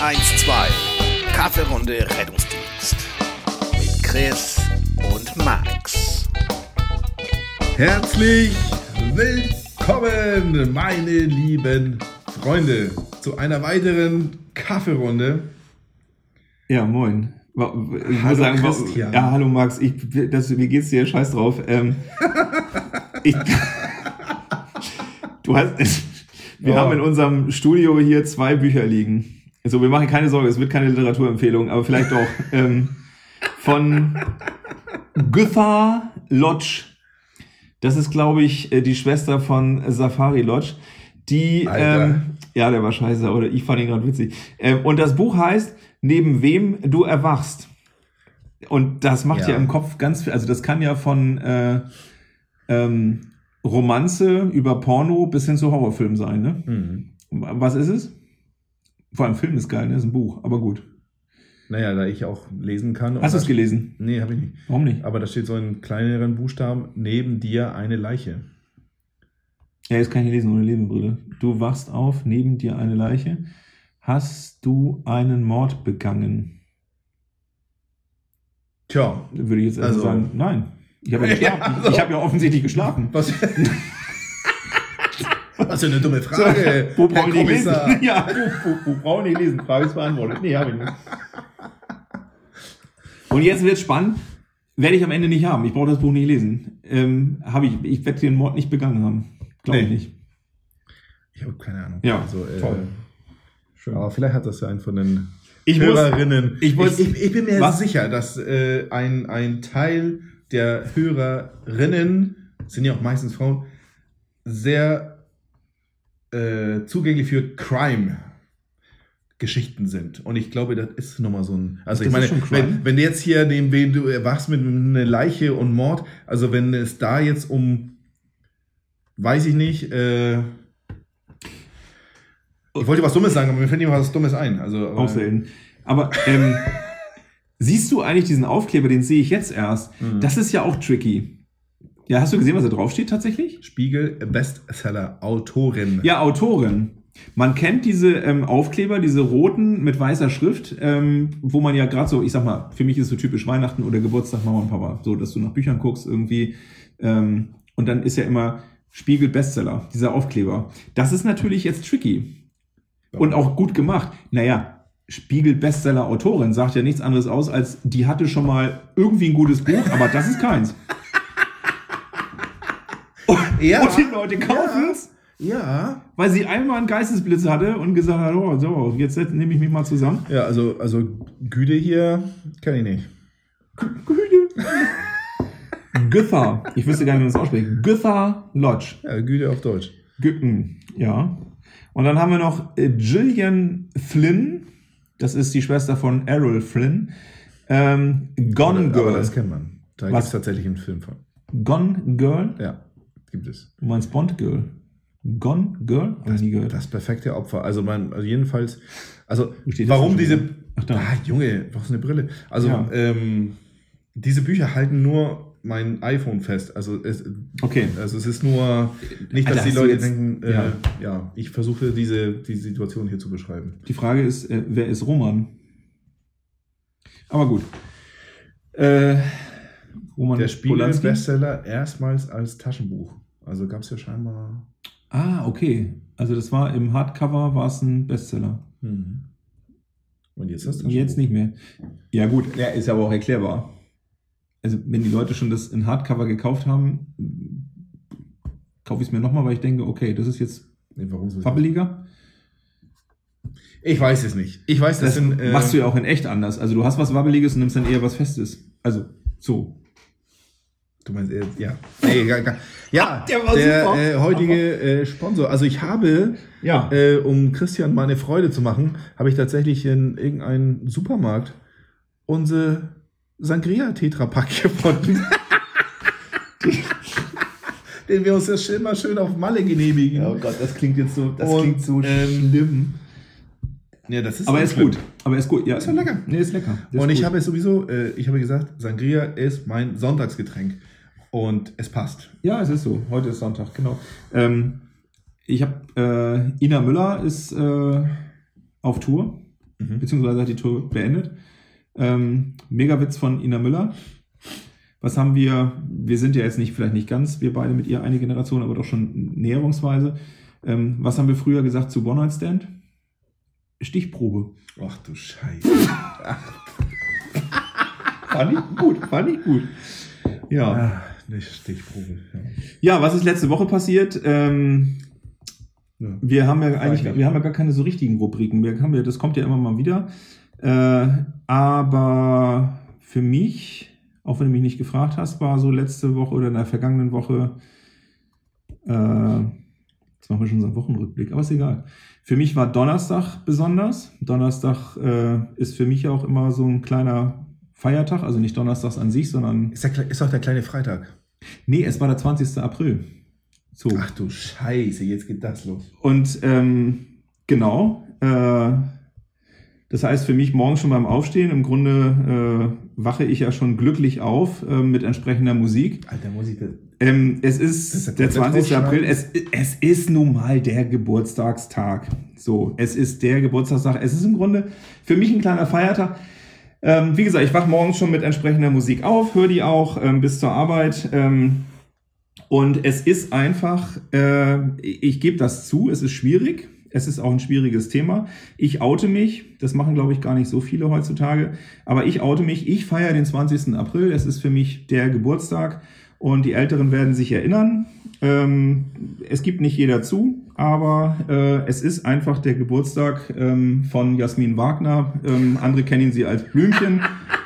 112. Kaffeerunde Rettungsdienst. Mit Chris und Max. Herzlich willkommen, meine lieben Freunde, zu einer weiteren Kaffeerunde. Ja, moin. Ich Hallo, sagen, Christian. ja, hallo Max, ich, das, wie geht's dir? Scheiß drauf. Ähm, ich, du hast, wir Ja. haben in unserem Studio hier zwei Bücher liegen. Also wir machen keine Sorge, es wird keine Literaturempfehlung, aber vielleicht doch. ähm, von Güthar Lodge. Das ist, glaube ich, äh, die Schwester von Safari Lodge. Die, Alter. ähm, ja, der war scheiße, oder ich fand ihn gerade witzig. Ähm, und das Buch heißt, neben wem du erwachst. Und das macht ja, Ja. im Kopf ganz viel, also das kann ja von äh, ähm, Romanze über Porno bis hin zu Horrorfilm sein, ne? Hm. Was ist es? Vor allem Film ist geil, ne? Ist ein Buch, aber gut. Naja, da ich auch lesen kann. Hast du es gelesen? Nee, habe ich nicht. Warum nicht? Aber da steht so in kleineren Buchstaben, neben dir eine Leiche. Ja, jetzt kann ich nicht lesen ohne Lesebrille. Du wachst auf, neben dir eine Leiche. Hast du einen Mord begangen? Tja, Würde ich jetzt also sagen, nein. Ich habe ja. Ja, also- Ich habe ja offensichtlich geschlafen. was... Was für eine dumme Frage. Wo Herr brauchen die lesen? Ja, wo, wo, wo brauchen die lesen? Frage ist beantwortet. Nee, habe ich nicht. Und jetzt wird spannend. Werde ich am Ende nicht haben. Ich brauche das Buch nicht lesen. Ähm, habe ich. Ich werde den Mord nicht begangen haben. Glaube ich Nee. nicht. Ich habe keine Ahnung. Ja, also, äh, toll. Schön. Aber vielleicht hat das ja ein von den Ich muss- Hörerinnen. ich muss- ich, ich bin mir Was? sicher, dass äh, ein, ein Teil der Hörerinnen, sind ja auch meistens Frauen, sehr äh, zugänglich für Crime. Geschichten sind. Und ich glaube, das ist nochmal so ein. Also Das ich meine, wenn, wenn du jetzt hier neben wen du erwachst mit einer Leiche und Mord, also wenn es da jetzt um, weiß ich nicht, äh, ich wollte was Dummes sagen, aber mir fällt nicht was Dummes ein. Also, aber-. Aber ähm, siehst du eigentlich diesen Aufkleber, den sehe ich jetzt erst. Mhm. Das ist ja auch tricky. Ja, hast du gesehen, was da draufsteht tatsächlich? Spiegel Bestseller Autorin. Ja, Autorin. Man kennt diese ähm, Aufkleber, diese roten mit weißer Schrift, ähm, wo man ja gerade so, ich sag mal, für mich ist es so typisch Weihnachten oder Geburtstag Mama und Papa, so, dass du nach Büchern guckst irgendwie. Ähm, und dann ist ja immer Spiegel Bestseller, dieser Aufkleber. Das ist natürlich jetzt tricky. Und auch gut gemacht. Naja, Spiegel Bestseller Autorin sagt ja nichts anderes aus, als die hatte schon mal irgendwie ein gutes Buch, aber das ist keins. ja, Und die Leute kaufen es. ja. Weil sie einmal einen Geistesblitz hatte und gesagt hat, oh, so, jetzt nehme ich mich mal zusammen. Ja, also, also Güte hier kenne ich nicht. Güther. Ich wüsste gar nicht, wie man das ausspricht. Güther Lodge. Ja, Güte auf Deutsch. Gütten, ja. Und dann haben wir noch äh, Gillian Flynn. Das ist die Schwester von Errol Flynn. Ähm, Gone Aber Girl. das kennt man. Da gibt es tatsächlich einen Film von. Gone Girl? Ja, gibt es. Du meinst Bond Girl? Gone Girl? Ich nie gehört. Das perfekte Opfer. Also man, also jedenfalls, also das warum diese, wieder? Ach, da. ah, Junge, brauchst du eine Brille? Also Ja. ähm, diese Bücher halten nur mein iPhone fest. Also es, Okay. also es ist nur nicht, dass Alter, die Leute jetzt- denken, äh, ja. ja. ich versuche diese die Situation hier zu beschreiben. Die Frage ist, äh, wer ist Roman? Aber gut. Äh, Roman Der Spiegel Polanski? Bestseller erstmals als Taschenbuch. Also gab es ja scheinbar. Ah, okay. Also das war im Hardcover war es ein Bestseller. Hm. Und jetzt das Taschenbuch. Jetzt nicht mehr. Ja gut, ja, ist aber auch erklärbar. Also wenn die Leute schon das in Hardcover gekauft haben, kaufe ich es mir nochmal, weil ich denke, okay, das ist jetzt Nee, warum. Ich weiß es nicht. Ich weiß, das, Das sind. äh, machst du ja auch in echt anders. Also du hast was Wabbeliges und nimmst dann eher was Festes. Also so. Du meinst, äh, ja. Nee, gar, gar, ja, Der war der super. äh, heutige äh, Sponsor. Also ich habe, Ja. äh, um Christian mal eine Freude zu machen, habe ich tatsächlich in irgendeinem Supermarkt unsere Sangria Tetrapack gefunden. Den wir uns jetzt immer schön auf Malle genehmigen. Oh Gott, das klingt jetzt so, das Und, klingt so ähm, schlimm. Ja, das ist Aber er ist schlimm. gut. Aber er ist gut. Ja, Ist ja lecker. Nee, ist lecker. Ist Und ich gut. habe es sowieso, äh, ich habe gesagt, Sangria ist mein Sonntagsgetränk. Und es passt. Ja, es ist so. Heute ist Sonntag, genau. Ähm, ich habe äh, Ina Müller ist äh, auf Tour Mhm. beziehungsweise hat die Tour beendet. Ähm, Megawitz von Ina Müller. Was haben wir? Wir sind ja jetzt nicht, vielleicht nicht ganz, wir beide mit ihr eine Generation, aber doch schon näherungsweise. Ähm, was haben wir früher gesagt zu One Night Stand? Stichprobe. Ach du Scheiße. Fand ich gut, fand ich gut. Ja. Ah, eine Stichprobe. Ja. Ja, was ist letzte Woche passiert? Ähm, Ja. wir haben ja eigentlich, wir haben ja gar keine so richtigen Rubriken. Wir haben ja, das kommt ja immer mal wieder. Äh, aber für mich, auch wenn du mich nicht gefragt hast, war so letzte Woche oder in der vergangenen Woche, äh, jetzt machen wir schon unseren Wochenrückblick, aber ist egal. Für mich war Donnerstag besonders. Donnerstag äh, ist für mich auch immer so ein kleiner Feiertag, also nicht Donnerstags an sich, sondern Ist, der, ist auch der kleine Freitag. nee, es war der 20. April. So. Ach du Scheiße, jetzt geht das los. Und ähm, genau, äh, das heißt für mich morgen schon beim Aufstehen, im Grunde äh, wache ich ja schon glücklich auf äh, mit entsprechender Musik. Alter, das. Ähm, es ist ist der der 20. Komplett April, es, es ist nun mal der Geburtstagstag. So, es ist der Geburtstagstag. Es ist im Grunde für mich ein kleiner Feiertag. Ähm, wie gesagt, ich wache morgens schon mit entsprechender Musik auf, höre die auch ähm, bis zur Arbeit. Ähm, und es ist einfach, äh, ich, gebe das zu, es ist schwierig. Es ist auch ein schwieriges Thema. Ich oute mich, das machen, glaube ich, gar nicht so viele heutzutage, aber ich oute mich, ich feiere den 20. April, es ist für mich der Geburtstag und die Älteren werden sich erinnern. Ähm, es gibt nicht jeder zu, aber äh, es ist einfach der Geburtstag ähm, von Jasmin Wagner. Ähm, andere kennen sie als Blümchen.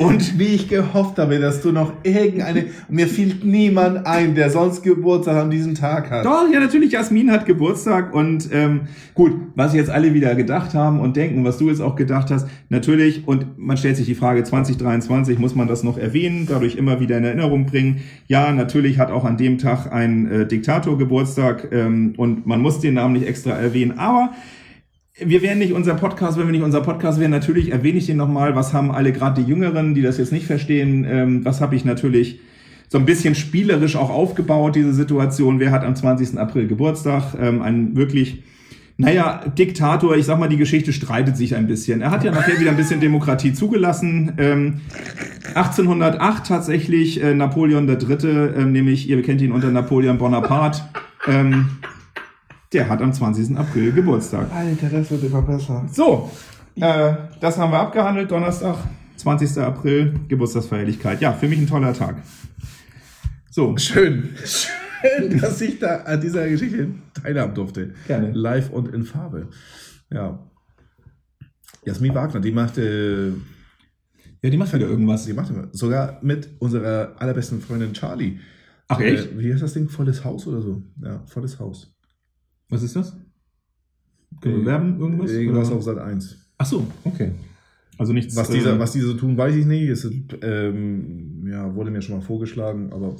Und wie ich gehofft habe, dass du noch irgendeine. Mir fiel niemand ein, der sonst Geburtstag an diesem Tag hat. Doch, ja, natürlich, Jasmin hat Geburtstag und ähm, gut, was jetzt alle wieder gedacht haben und denken, was du jetzt auch gedacht hast, natürlich, und man stellt sich die Frage, 2023 muss man das noch erwähnen, dadurch immer wieder in Erinnerung bringen. Ja, natürlich hat auch an dem Tag ein äh, Diktator Geburtstag ähm, und man muss den Namen nicht extra erwähnen, aber wir wären nicht unser Podcast, wenn wir nicht unser Podcast wären. Natürlich erwähne ich den nochmal. Was haben alle, gerade die Jüngeren, die das jetzt nicht verstehen, ähm, was habe ich natürlich so ein bisschen spielerisch auch aufgebaut, diese Situation. Wer hat am 20. April Geburtstag? Ähm, ein wirklich, naja, Diktator, ich sag mal, die Geschichte streitet sich ein bisschen. Er hat ja nachher wieder ein bisschen Demokratie zugelassen. Ähm, 1808 tatsächlich äh, Napoleon III., ähm, nämlich, ihr kennt ihn unter Napoleon Bonaparte. ähm, der hat am 20. April Geburtstag. Alter, das wird immer besser. So, äh, das haben wir abgehandelt. Donnerstag, 20. April, Geburtstagsfeierlichkeit. Ja, für mich ein toller Tag. So, Schön. Schön, dass ich da an dieser Geschichte teilhaben durfte. Gerne. Live und in Farbe. Ja. Jasmin Wagner, die machte, ja, die macht wieder irgendwas. die machte sogar mit unserer allerbesten Freundin Charlie. Ach, Äh, echt? wie heißt das Ding? Volles Haus oder so? Ja, volles Haus. Was ist das? Können wir werben irgendwas? Irgendwas Oder? auf Sat 1. Ach so, okay. Also nichts. Was, dieser, äh, was diese so tun, weiß ich nicht. Es ähm, ja, wurde mir schon mal vorgeschlagen, aber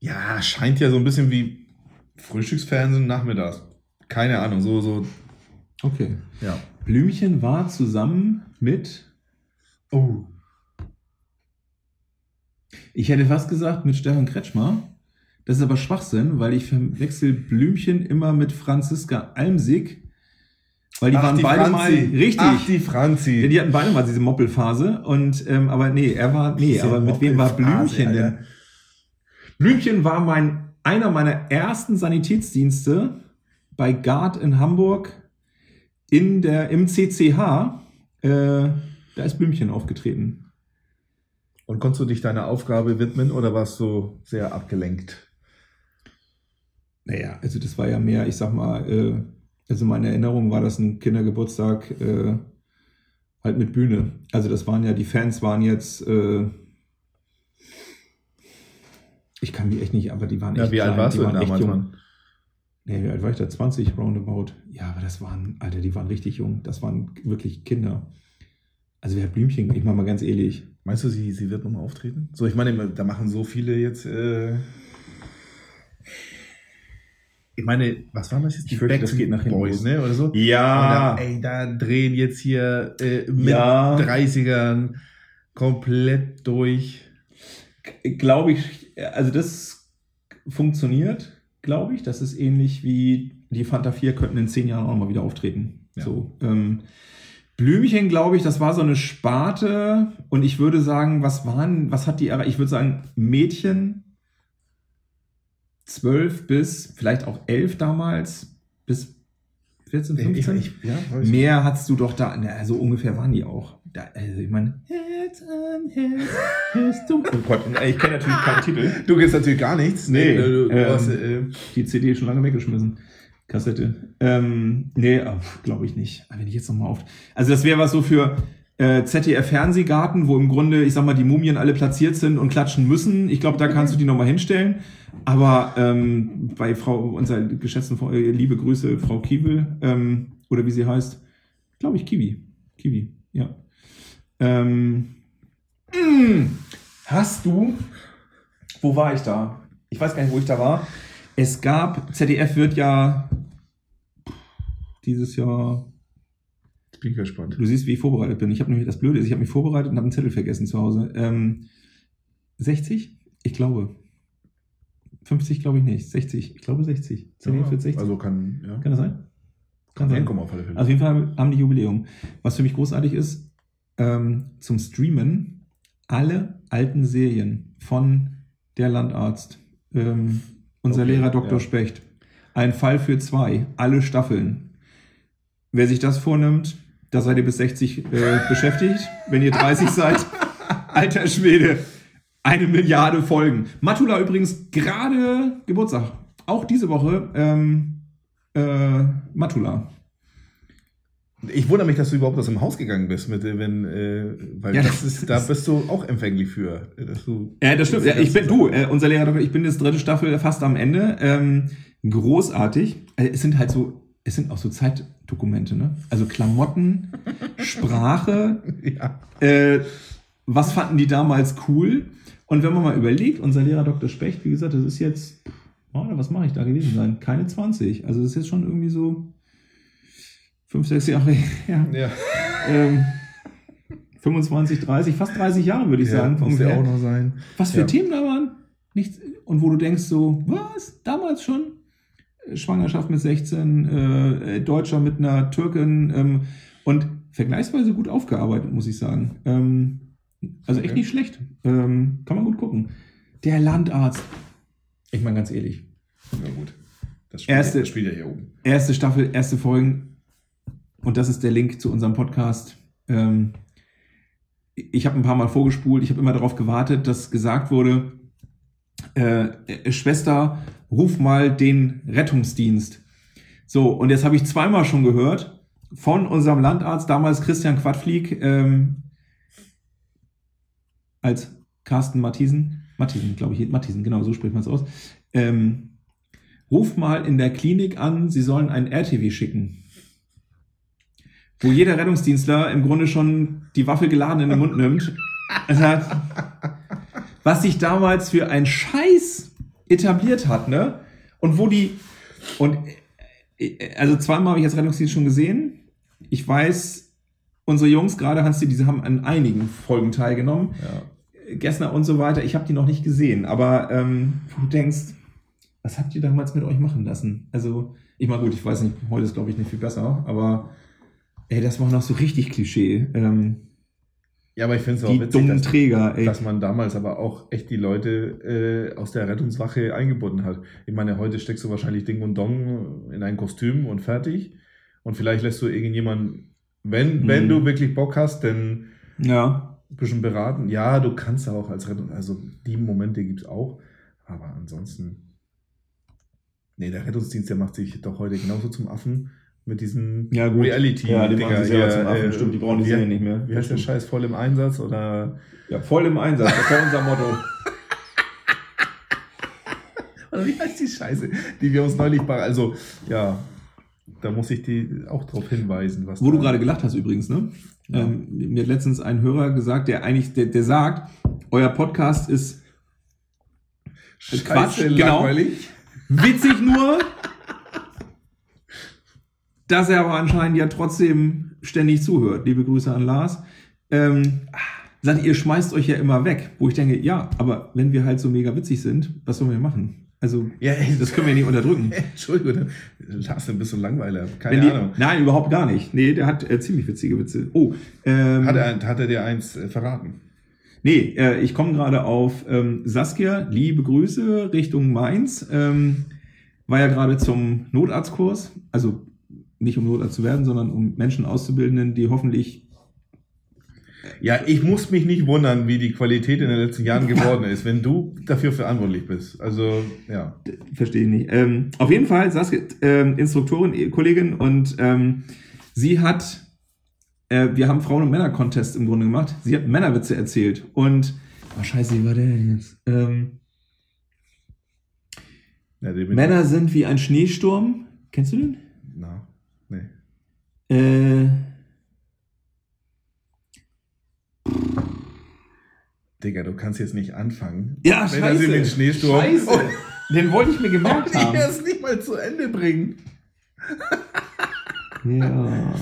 ja, scheint ja so ein bisschen wie Frühstücksfernsehen nachmittags. Keine Ahnung, so, so, Okay. ja. Blümchen war zusammen mit. Oh. Ich hätte fast gesagt mit Stefan Kretschmer. Das ist aber Schwachsinn, weil ich verwechsel Blümchen immer mit Franziska Almsig. Weil die waren beide mal richtig. Ach, die Franzi. Ja, die hatten beide mal diese Moppelphase und ähm, aber nee, er war nee, Diese aber mit wem war Blümchen denn? Blümchen war mein einer meiner ersten Sanitätsdienste bei Gard in Hamburg in der im CCH. Äh, da ist Blümchen aufgetreten. Und konntest du dich deiner Aufgabe widmen oder warst du sehr abgelenkt? Naja, also das war ja mehr, ich sag mal, äh, also meine Erinnerung war das ein Kindergeburtstag äh, halt mit Bühne. Also das waren ja, die Fans waren jetzt, äh, ich kann mich echt nicht, aber die waren echt Ja, wie alt klein, warst die du denn damals, jung. Nee, wie alt war ich da? 20 roundabout. Ja, aber das waren, Alter, die waren richtig jung. Das waren wirklich Kinder. Also wer hat Blümchen, ich mach mal ganz ehrlich. Meinst du, sie, sie wird nochmal auftreten? So, ich meine, da machen so viele jetzt. Äh ich meine, was waren das jetzt? Ich fürchte, das geht nach hinten Boys, ne? Oder so? Ja. Oder, ey, da drehen jetzt hier äh, mit Ja. 30ern komplett durch. Glaube ich, also das funktioniert. glaube ich. Das ist ähnlich wie die Fanta 4 könnten in zehn Jahren auch mal wieder auftreten. Ja. So, ähm, Blümchen, glaube ich, das war so eine Sparte. Und ich würde sagen, was waren, was hat die, erreicht? ich würde sagen, Mädchen, zwölf bis vielleicht auch elf damals, bis 14, 15. Ich, ich, ja. Mehr hattest du doch da, na, so ungefähr waren die auch. Da, also ich meine, Herz an Herz, hörst du? Oh Gott, ich kenne natürlich keinen Titel. Du gehst natürlich gar nichts. Nee, du, du ähm, hast, äh, Die CD schon lange weggeschmissen. Kassette. Ähm, nee, glaube ich nicht. Wenn ich jetzt nochmal auf. Also das wäre was so für äh, ZDF Fernsehgarten, wo im Grunde, ich sag mal, die Mumien alle platziert sind und klatschen müssen. Ich glaube, da kannst du die nochmal hinstellen. Aber ähm, bei Frau, unserer geschätzten Frau, äh, liebe Grüße, Frau Kiewel, ähm, oder wie sie heißt, glaube ich, Kiwi. Kiwi, ja. Ähm, mm, hast du, wo war ich da? Ich weiß gar nicht, wo ich da war. Es gab, ZDF wird ja dieses Jahr, Jetzt bin ich gespannt. du siehst, wie ich vorbereitet bin. Ich habe nämlich, das Blöde ist, ich habe mich vorbereitet und habe einen Zettel vergessen zu Hause. Ähm, 60? Ich glaube. 50 glaube ich nicht. 60. Ich glaube 60. ZDF wird 60. Also kann, ja. Kann das sein? Kann sein. Hinkommen auf alle Fälle. Also auf jeden Fall haben die Jubiläum. Was für mich großartig ist, ähm, zum Streamen alle alten Serien von Der Landarzt, ähm, unser Okay, Lehrer Dr. ja. Specht, ein Fall für zwei, alle Staffeln. Wer sich das vornimmt, da seid ihr bis 60 äh, beschäftigt. Wenn ihr 30 seid, alter Schwede, eine Milliarde Folgen. Matula übrigens gerade Geburtstag. Auch diese Woche ähm, äh, Matula. Ich wundere mich, dass du überhaupt aus dem Haus gegangen bist, mit, äh, wenn, äh, weil Ja, das das ist, da bist du auch empfänglich für. äh, Dass du, Ja, das stimmt. Ja, ich bin du, äh, unser Lehrer, ich bin jetzt dritte Staffel fast am Ende. Ähm, großartig. Äh, es sind halt so, es sind auch so Zeitdokumente, ne? Also Klamotten, Sprache, Ja. äh, was fanden die damals cool? Und wenn man mal überlegt, unser Lehrer Dr. Specht, wie gesagt, das ist jetzt, oh, was mache ich da gewesen sein? Keine 20. Also das ist jetzt schon irgendwie so fünf, sechs Jahre her. Ja. Ähm, 25, 30, fast 30 Jahre würde ich sagen. muss ja auch noch sein. Was für Ja. Themen da waren? Nichts. Und wo du denkst so, was? Damals schon? Schwangerschaft mit 16, äh, Deutscher mit einer Türkin ähm, und vergleichsweise gut aufgearbeitet, muss ich sagen. Ähm, also echt Okay. nicht schlecht. Ähm, kann man gut gucken. Der Landarzt. Ich meine ganz ehrlich. Ja, gut. Das spielt, Erste- das spielt ja hier oben. Erste Staffel, erste Folgen. Und das ist der Link zu unserem Podcast. Ähm, ich habe ein paar Mal vorgespult. Ich habe immer darauf gewartet, dass gesagt wurde, äh, äh, Schwester, ruf mal den Rettungsdienst. So, und jetzt habe ich zweimal schon gehört von unserem Landarzt, damals Christian Quadflieg, ähm, als Carsten Matthiesen, Matthiesen, glaube ich, Matthiesen, genau, so spricht man es aus, ähm, ruf mal in der Klinik an, sie sollen ein RTW schicken. Wo jeder Rettungsdienstler im Grunde schon die Waffe geladen in den Mund nimmt. Was sich damals für ein Scheiß etabliert hat, ne? Und wo die, und äh, also zweimal habe ich jetzt Rettungsdienst schon gesehen. Ich weiß, unsere Jungs, gerade Hans, die haben an einigen Folgen teilgenommen. Ja. Gessner und so weiter. Ich habe die noch nicht gesehen, aber ähm, wo du denkst, was habt ihr damals mit euch machen lassen? Also, ich meine, gut, ich weiß nicht, heute ist, glaube ich, nicht viel besser, aber ey, das war noch so richtig Klischee. Ähm, ja, aber ich finde es auch die witzig, dummen dass, Träger, ey. dass man damals aber auch echt die Leute äh, aus der Rettungswache eingebunden hat. Ich meine, heute steckst du wahrscheinlich Ding und Dong in ein Kostüm und fertig. Und vielleicht lässt du irgendjemanden, wenn, Mhm. wenn du wirklich Bock hast, denn Ja, ein bisschen beraten. Ja, du kannst auch als Rettung, also die Momente gibt es auch. Aber ansonsten, nee, der Rettungsdienst, der macht sich doch heute genauso zum Affen mit diesen Ja, gut. reality Ja, die machen sich hier, zum Affen, äh, stimmt, die brauchen die Serie nicht mehr. Wie heißt der Scheiß? Voll im Einsatz oder ja, voll im Einsatz, das war unser Motto. Oder wie heißt die Scheiße, die wir uns neulich bei. Also, ja, da muss ich die auch darauf hinweisen, was. Wo du gerade gelacht hast übrigens, ne? Ja. Ähm, mir hat letztens ein Hörer gesagt, der eigentlich, der, der sagt, euer Podcast ist Scheiße, Quatsch, genau. langweilig. witzig nur, dass er aber anscheinend ja trotzdem ständig zuhört. Liebe Grüße an Lars. Ähm, sagt, ihr schmeißt euch ja immer weg. Wo ich denke, ja, aber wenn wir halt so mega witzig sind, was sollen wir machen? Also, Ja, ey, das können wir nicht unterdrücken. Entschuldigung, Lars, du bist so langweiler. Keine die, Ahnung. nein, überhaupt gar nicht. Nee, der hat äh, ziemlich witzige Witze. Oh, ähm, Hat er, hat er dir eins äh, verraten? nee, äh, ich komme gerade auf ähm, Saskia, liebe Grüße Richtung Mainz. Ähm, war ja gerade zum Notarztkurs, also nicht um Notarzt zu werden, sondern um Menschen auszubilden, die hoffentlich Ja, ich muss mich nicht wundern, wie die Qualität in den letzten Jahren geworden ist, wenn du dafür verantwortlich bist. Also, ja. Verstehe ich nicht. Ähm, auf jeden Fall, Saskia, ähm, Instruktorin, eh, Kollegin, und ähm, sie hat, äh, wir haben Frauen- und Männer-Contest im Grunde gemacht. Sie hat Männerwitze erzählt. Und, oh scheiße, wie war der denn jetzt? Ähm, ja Männer sind wie ein Schneesturm. Kennst du den? Äh, Digga, du kannst jetzt nicht anfangen. ja, Wenn sie mit dem Schneesturm. Scheiße. Oh, Den wollte ich mir gemerkt die haben. es nicht mal zu Ende bringen. Ja.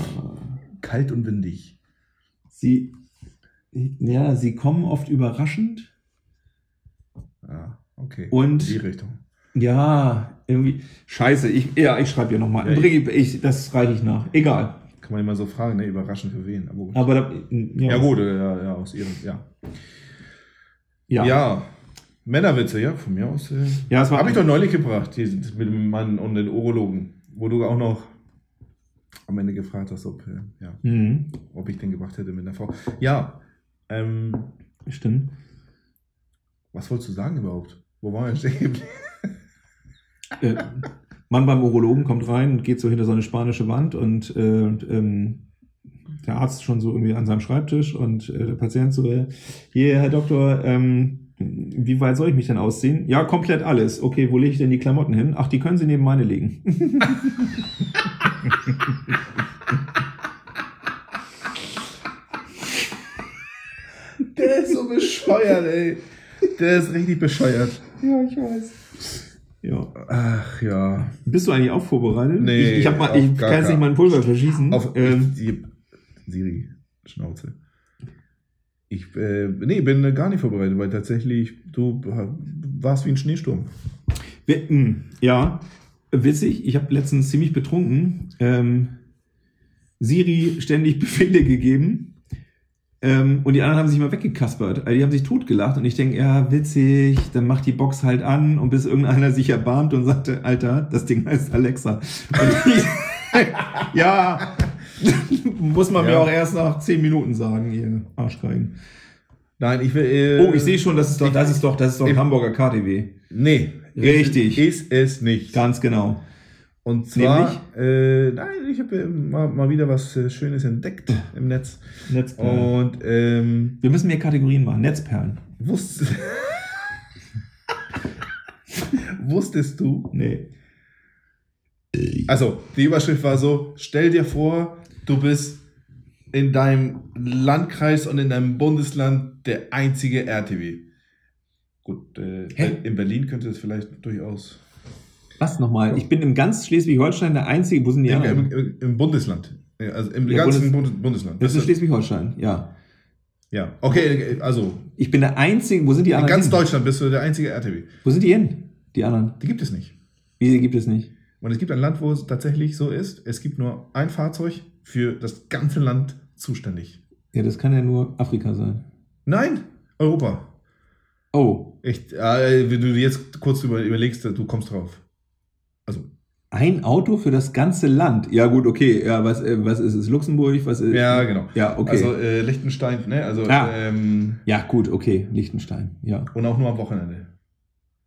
Kalt und windig. Sie, ja, sie kommen oft überraschend. Ja, okay. Und- In die Richtung. Ja, irgendwie. Scheiße, ich, ja, ich schreibe ja nochmal. Ja, ich, ich, das reiche ich nach. Egal. Kann man immer so fragen, ne? Überraschend für wen. Aber gut. Aber da, ja, Ja, gut, äh, ja, ja, aus ihrem, ja. Ja. Ja. Männerwitze, ja, von mir aus. Äh, Ja, war- Habe ich doch neulich gebracht, die, mit dem Mann und den Urologen, wo du auch noch am Ende gefragt hast, ob, äh, ja, Mhm, ob ich den gemacht hätte mit einer Frau. Ja, ähm, stimmt. was wolltest du sagen überhaupt? Wo waren wir stehen geblieben? Äh, Mann beim Urologen kommt rein und geht so hinter so eine spanische Wand und, äh, und ähm, der Arzt schon so irgendwie an seinem Schreibtisch und äh, der Patient so, äh, hier, Herr Doktor, ähm, wie weit soll ich mich denn ausziehen? Ja, komplett alles. Okay, wo lege ich denn die Klamotten hin? Ach, die können Sie neben meine legen. Der ist so bescheuert, ey. Der ist richtig bescheuert. ja, ich weiß. Ja. Ach ja. Bist du eigentlich auch vorbereitet? Nee, ich, ich, hab mal, ich kann jetzt nicht keinen- mein Pulver verschießen. Auf ähm, die, Siri, Schnauze. Ich äh, nee, bin gar nicht vorbereitet, weil tatsächlich du warst wie ein Schneesturm. mh, ja, witzig. Ich habe letztens ziemlich betrunken ähm, Siri ständig Befehle gegeben. Ähm, und die anderen haben sich mal weggekaspert. Also die haben sich totgelacht und ich denke, ja, witzig, dann macht die Box halt an und bis irgendeiner sich erbarmt und sagte, Alter, das Ding heißt Alexa. Ich, ja, muss man mir Ja. auch erst nach zehn Minuten sagen, ihr Arschgeigen. Nein, ich will. Äh, Oh, ich sehe schon, das ist doch, das ist doch, das ist doch Ich- Hamburger KTW. Nee. Richtig. Ist es nicht. Ganz genau. Und zwar, äh, nein, ich habe mal, mal wieder was äh, Schönes entdeckt im Netz. Netzperlen. Und ähm, Wir müssen mehr Kategorien machen. Netzperlen. wusst, wusstest du, Nee. Also, die Überschrift war so: Stell dir vor, du bist in deinem Landkreis und in deinem Bundesland der einzige RTW. Gut, äh, in Berlin könnte es vielleicht durchaus. Was nochmal? Ich bin im ganz Schleswig-Holstein der Einzige. Wo sind die Im, anderen? im, im Bundesland. Also im Ja, ganzen Bundes- Bundes Bundesland. Das ist ist- Schleswig-Holstein, ja. ja, okay, also Ich bin der Einzige. Wo sind die in anderen? ganz hin? Deutschland bist du der einzige RTW. Wo sind die hin? Die anderen. Die gibt es nicht. Wie gibt es nicht? Und es gibt ein Land, wo es tatsächlich so ist: Es gibt nur ein Fahrzeug für das ganze Land zuständig. Ja, das kann ja nur Afrika sein. Nein, Europa. Oh, Echt, äh, wenn du jetzt kurz über, überlegst, du kommst drauf. Ein Auto für das ganze Land. Ja, gut, okay. Ja, was, äh, was ist es? Luxemburg? Was ist, ja, genau. Ja, okay. Also, äh, Liechtenstein, ne? Also, Ah. ähm, ja, gut, okay. Liechtenstein, ja. und auch nur am Wochenende.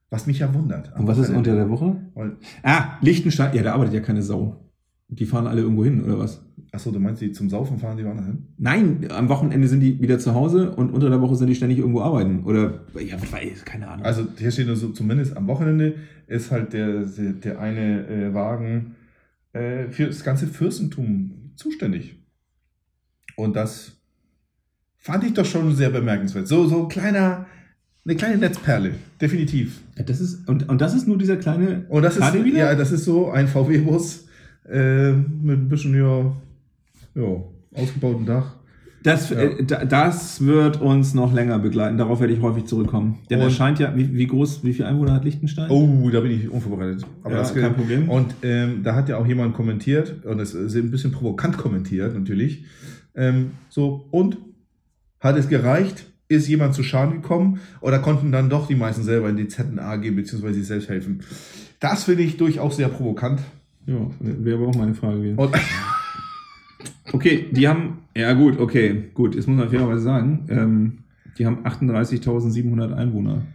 Was mich ja wundert. Und was ist Wochenende. unter der Woche? Weil- Ah, Liechtenstein. Ja, da arbeitet ja keine Sau. Die fahren alle irgendwo hin, oder was? Achso, du meinst, die zum Saufen fahren, die woanders hin? Nein, am Wochenende sind die wieder zu Hause und unter der Woche sind die ständig irgendwo arbeiten. Oder, ja, was weiß, keine Ahnung. Also, hier steht nur so, zumindest am Wochenende ist halt der, der, eine äh, Wagen äh, für das ganze Fürstentum zuständig. Und das fand ich doch schon sehr bemerkenswert. So, so ein kleiner, eine kleine Netzperle, definitiv. Ja, das ist, und, und das ist nur dieser kleine Und das ist, wieder? ja, das ist so ein VW-Bus äh, mit ein bisschen, ja, ja, ausgebautem Dach. Das, Ja. äh, da- das wird uns noch länger begleiten. Darauf werde ich häufig zurückkommen. Denn Und- er scheint ja, wie, wie groß, wie viel Einwohner hat Liechtenstein? Oh, da bin ich unvorbereitet. Aber Ja, das kein Problem. Und ähm, da hat ja auch jemand kommentiert, und es ist ein bisschen provokant kommentiert natürlich. Ähm, so, und hat es gereicht? Ist jemand zu Schaden gekommen? Oder konnten dann doch die meisten selber in die ZNA gehen, beziehungsweise sich selbst helfen? Das finde ich durchaus sehr provokant. Ja, wäre aber auch meine Frage gewesen. Und Okay, die haben, ja gut, okay, gut, jetzt muss man fairerweise sagen, ähm, die haben 38.700 Einwohner.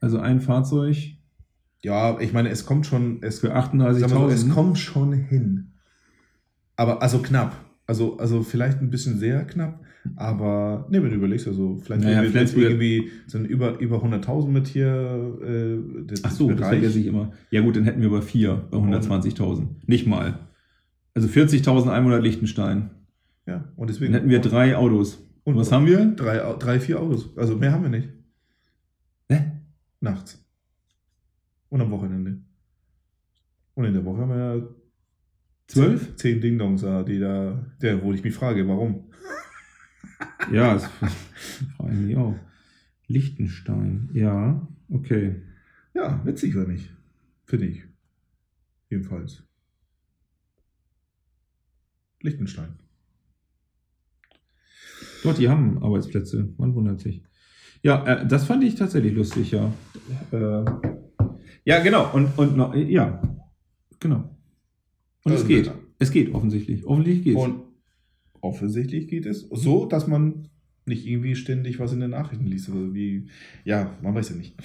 Also ein Fahrzeug ja, ich meine, es kommt schon, es, für sag mal so, es 38.000. kommt schon hin. Aber also knapp. Also, also vielleicht ein bisschen sehr knapp, aber ne, wenn du überlegst, also vielleicht Naja, wir Flensburg- irgendwie sind über, über 100.000 mit hier äh, das Ach so, das vergesse ich immer. Ja gut, dann hätten wir aber vier bei 120.000. Nicht mal. Also 40.000 Einwohner Liechtenstein. Ja, und deswegen Dann hätten wir drei Autos. Und was haben wir? Drei, drei, vier Autos. Also mehr haben wir nicht. Hä? Nachts. Und am Wochenende. Und in der Woche haben wir ja Zwölf? Zehn Ding-Dongs da, die da, der, wo ich mich frage, warum. Ja, das frage ich mich auch. Liechtenstein, ja, okay. Ja, witzig oder nicht? Finde ich. Jedenfalls. Liechtenstein. Doch, die haben Arbeitsplätze. Man wundert sich. Ja, äh, das fand ich tatsächlich lustig, ja. Äh, ja, genau. Und, und noch, ja, genau. Und es Also, geht. ja. Es geht offensichtlich. Offensichtlich geht Und offensichtlich geht es so, dass man nicht irgendwie ständig was in den Nachrichten liest. Also wie, ja, man weiß ja nicht.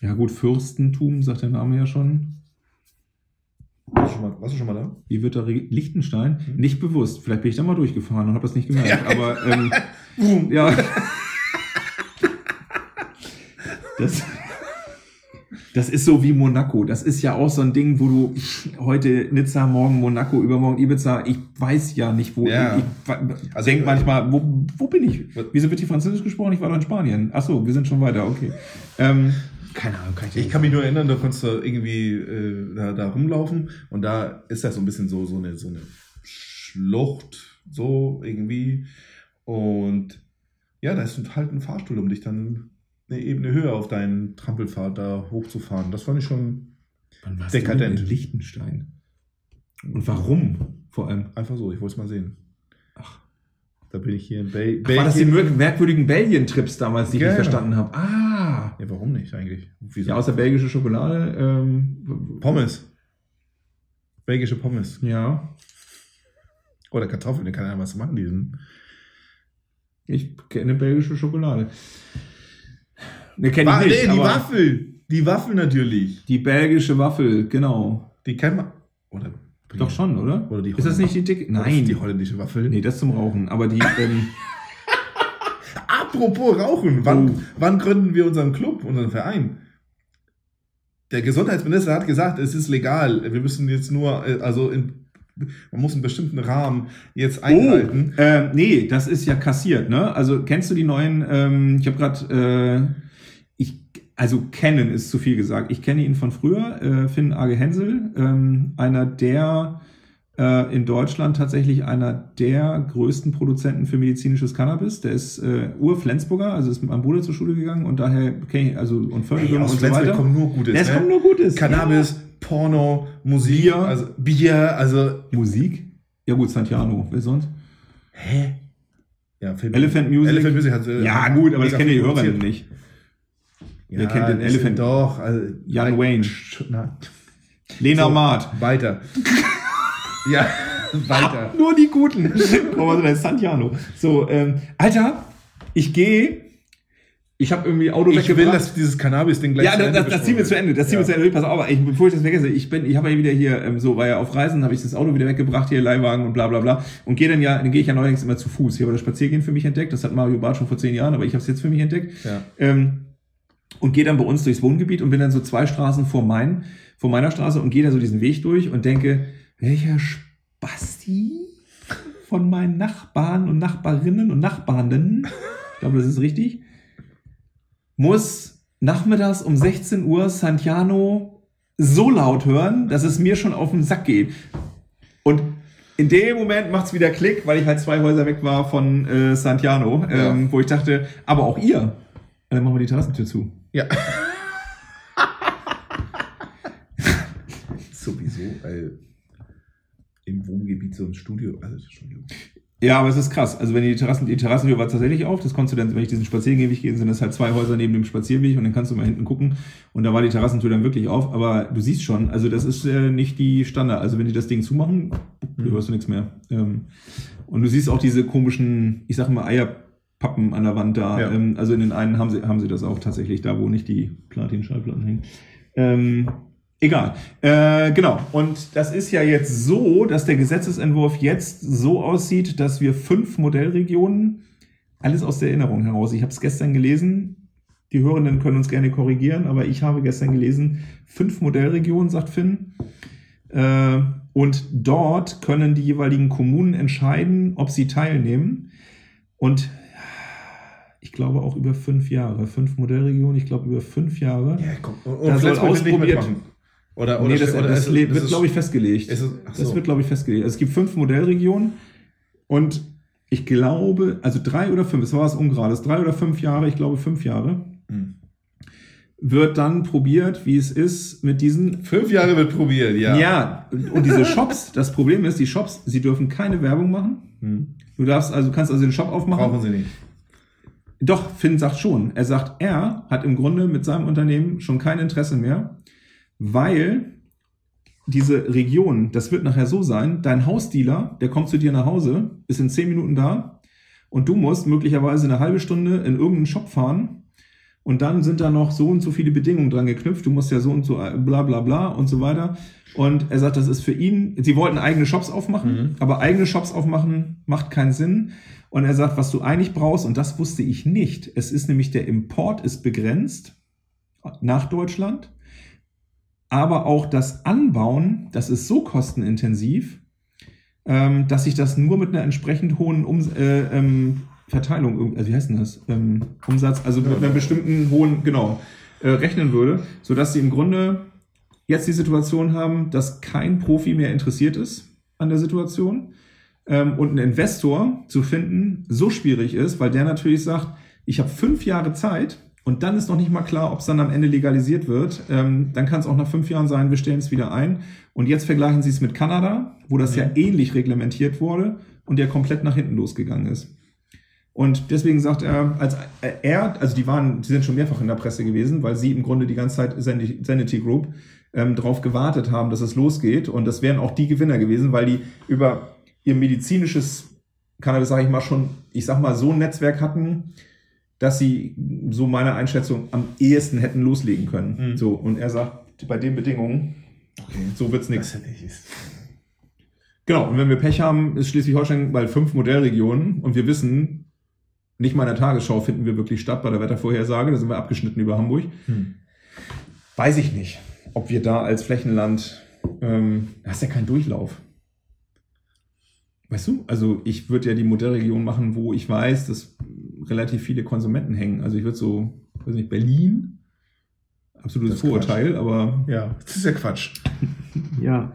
Ja, gut, Fürstentum, sagt der Name ja schon. Warst du schon mal, warst du schon mal da? Wie wird da Liechtenstein? Hm. Nicht bewusst. Vielleicht bin ich da mal durchgefahren und habe das nicht gemerkt. Aber ähm, ja. Das, das ist so wie Monaco. Das ist ja auch so ein Ding, wo du heute Nizza, morgen Monaco, übermorgen Ibiza. Ich weiß ja nicht, wo. Ja. Ich, ich Also, denke äh, manchmal, wo, wo bin ich? Wieso wird hier Französisch gesprochen? Ich war doch in Spanien. Ach so, wir sind schon weiter. Okay. Ähm, keine Ahnung, kann ich, Ich kann mich nur erinnern, da konntest du irgendwie äh, da, da rumlaufen und da ist das so ein bisschen so, so, eine, so eine Schlucht, so irgendwie. Und ja, da ist halt ein Fahrstuhl, um dich dann eine Ebene höher auf deinen Trampelpfad da hochzufahren. Das fand ich schon Wann warst Dekadent. in Liechtenstein? Und warum? Vor allem. einfach so, ich wollte es mal sehen. Ach. Da bin ich hier in Bel Ach, war das die Belgien. mer- merkwürdigen Belgien-Trips damals, die ich Genau. nicht verstanden habe? Ah! Ja, warum nicht eigentlich? Wieso? Ja, außer belgische Schokolade. Ähm, Pommes. Belgische Pommes. Ja. Oder Kartoffeln, da kann ja was machen, diesen. Ich kenne belgische Schokolade. Ne, kenne ich nicht. nee, die Waffel. Die Waffel natürlich. Die belgische Waffel, genau. Die kennt man. Oder Doch schon, oder? Oder die Ist das nicht die dicke? Nein. Die holländische Waffel. Nee, das zum Rauchen. Aber die, ähm, Apropos Rauchen. Wann, Oh. wann gründen wir unseren Club, unseren Verein? Der Gesundheitsminister hat gesagt, es ist legal. Wir müssen jetzt nur, äh, also in, man muss einen bestimmten Rahmen jetzt einhalten. Oh, ähm, nee, das ist ja kassiert, ne? Also kennst du die neuen, ähm, ich habe gerade, äh, also kennen ist zu viel gesagt. Ich kenne ihn von früher, äh, Finn Age Hensel, ähm, einer der äh, in Deutschland tatsächlich einer der größten Produzenten für medizinisches Cannabis. Der ist äh, Ur-Flensburger, also ist mit meinem Bruder zur Schule gegangen und daher kenne ich, also und Förderung aus und so weiter. kommt nur Gutes. Es ne? kommt nur Gutes. Cannabis, Porno, Musik, Bier. also Bier, also Ja. Musik? Ja gut, Santiano, wer sonst? hä? Ja, Film. Elephant Music. Elephant Music hat äh, Ja gut, aber das kennen die Hörer nicht. Ja, Wer kennt den Elephant? Doch, also Jan Nein, Wayne. Na, Lena So. Maat. weiter. ja, weiter. Nur die Guten. Aber der Santiano. So, ähm, Alter, ich gehe. Ich habe irgendwie Auto Ich will, weggebracht. dass dieses Cannabis-Ding gleich ja, das, das, das ziehen wir zu Ende. Das ziehen wir zu. Ende. Pass auf, aber ich, bevor ich das vergesse, ich bin, ich habe ja wieder hier, ähm, so war ja auf Reisen, habe ich das Auto wieder weggebracht, hier Leihwagen und bla bla bla. Und gehe dann ja, dann gehe ich ja neuerdings immer zu Fuß. Ich habe das Spaziergehen für mich entdeckt. Das hat Mario Barth schon vor zehn Jahren, aber ich habe es jetzt für mich entdeckt. Ja. Ähm, und gehe dann bei uns durchs Wohngebiet und bin dann so zwei Straßen vor, mein, vor meiner Straße und gehe dann so diesen Weg durch und denke, welcher Spasti von meinen Nachbarn und Nachbarinnen und Nachbarnen, ich glaube, das ist richtig, muss nachmittags um 16 Uhr Santiano so laut hören, dass es mir schon auf den Sack geht. Und in dem Moment macht's wieder Klick, weil ich halt zwei Häuser weg war von äh, Santiano, ähm, wo ich dachte, aber auch ihr. Dann machen wir die Terrassentür zu. Ja. Sowieso, weil im Wohngebiet so ein Studio, also gut. Ja, aber es ist krass. Also wenn die Terrassen, die Terrassentür war tatsächlich auf, das konntest du dann, wenn ich diesen Spaziergehweg gehe, sind das halt zwei Häuser neben dem Spazierweg und dann kannst du mal hinten gucken und da war die Terrassentür dann wirklich auf. Aber du siehst schon, also das ist äh, nicht die Standard. Also wenn die das Ding zumachen, du hörst du nichts mehr. Ähm, und du siehst auch diese komischen, ich sag mal Eierpappen an der Wand da. Ja. Ähm, also in den einen haben sie, haben sie das auch tatsächlich da, wo nicht die Platin-Schallplatten hängen. Ähm, Egal. Äh, genau. Und das ist ja jetzt so, dass der Gesetzesentwurf jetzt so aussieht, dass wir fünf Modellregionen, alles aus der Erinnerung heraus, ich habe es gestern gelesen, die Hörenden können uns gerne korrigieren, aber ich habe gestern gelesen, fünf Modellregionen, sagt Finn. Äh, und dort können die jeweiligen Kommunen entscheiden, ob sie teilnehmen. Und ich glaube auch über fünf Jahre. Fünf Modellregionen, ich glaube über fünf Jahre. Ja, komm. Und, Da soll ausprobiert-. Oder, oder, nee, das, oder das, ist das wird, glaube ich, festgelegt. es- ach Das so. wird, glaube ich, festgelegt. Also es gibt fünf Modellregionen und ich glaube, also drei oder fünf, es war was Ungerades, drei oder fünf Jahre, ich glaube fünf Jahre, Hm. wird dann probiert, wie es ist mit diesen. Fünf Jahre wird probiert, ja. Ja, und diese Shops, das Problem ist, die Shops, sie dürfen keine Werbung machen. Hm. Du darfst also, kannst also den Shop aufmachen. Brauchen sie nicht. Doch, Finn sagt schon. Er sagt, er hat im Grunde mit seinem Unternehmen schon kein Interesse mehr, weil diese Region, das wird nachher so sein, dein Hausdealer, der kommt zu dir nach Hause, ist in zehn Minuten da und du musst möglicherweise eine halbe Stunde in irgendeinen Shop fahren und dann sind da noch so und so viele Bedingungen dran geknüpft. Du musst ja so und so äh, bla bla bla und so weiter. Und er sagt, das ist für ihn, sie wollten eigene Shops aufmachen, Mhm. aber eigene Shops aufmachen macht keinen Sinn. Und er sagt, was du eigentlich brauchst, und das wusste ich nicht, es ist nämlich der Import ist begrenzt nach Deutschland, aber auch das Anbauen, das ist so kostenintensiv, ähm, dass sich das nur mit einer entsprechend hohen um äh, ähm, Verteilung, also wie heißt denn das? Ähm, Umsatz, also mit einer bestimmten hohen, genau, äh, rechnen würde, sodass sie im Grunde jetzt die Situation haben, dass kein Profi mehr interessiert ist an der Situation ähm, und einen Investor zu finden so schwierig ist, weil der natürlich sagt, ich habe fünf Jahre Zeit und dann ist noch nicht mal klar, ob es dann am Ende legalisiert wird. Ähm, dann kann es auch nach fünf Jahren sein, wir stellen es wieder ein. Und jetzt vergleichen sie es mit Kanada, wo das ja ähnlich reglementiert wurde und der komplett nach hinten losgegangen ist. Und deswegen sagt er, als er, also die waren, die sind schon mehrfach in der Presse gewesen, weil sie im Grunde die ganze Zeit Sanity Group ähm, darauf gewartet haben, dass es losgeht. Und das wären auch die Gewinner gewesen, weil die über ihr medizinisches Cannabis, sage ich mal, schon, ich sag mal, so ein Netzwerk hatten, dass sie, so meine Einschätzung, am ehesten hätten loslegen können. Mhm. So, und er sagt, bei den Bedingungen, so wird's nichts. Genau, und wenn wir Pech haben, ist Schleswig-Holstein bei fünf Modellregionen und wir wissen, nicht mal in der Tagesschau finden wir wirklich statt bei der Wettervorhersage, da sind wir abgeschnitten über Hamburg. Hm. Weiß ich nicht, ob wir da als Flächenland, ähm, da ist ja kein Durchlauf. Weißt du, also ich würde ja die Modellregion machen, wo ich weiß, dass relativ viele Konsumenten hängen. Also ich würde so, weiß nicht, Berlin, absolutes Vorurteil, aber Ja, das ist ja Quatsch. ja.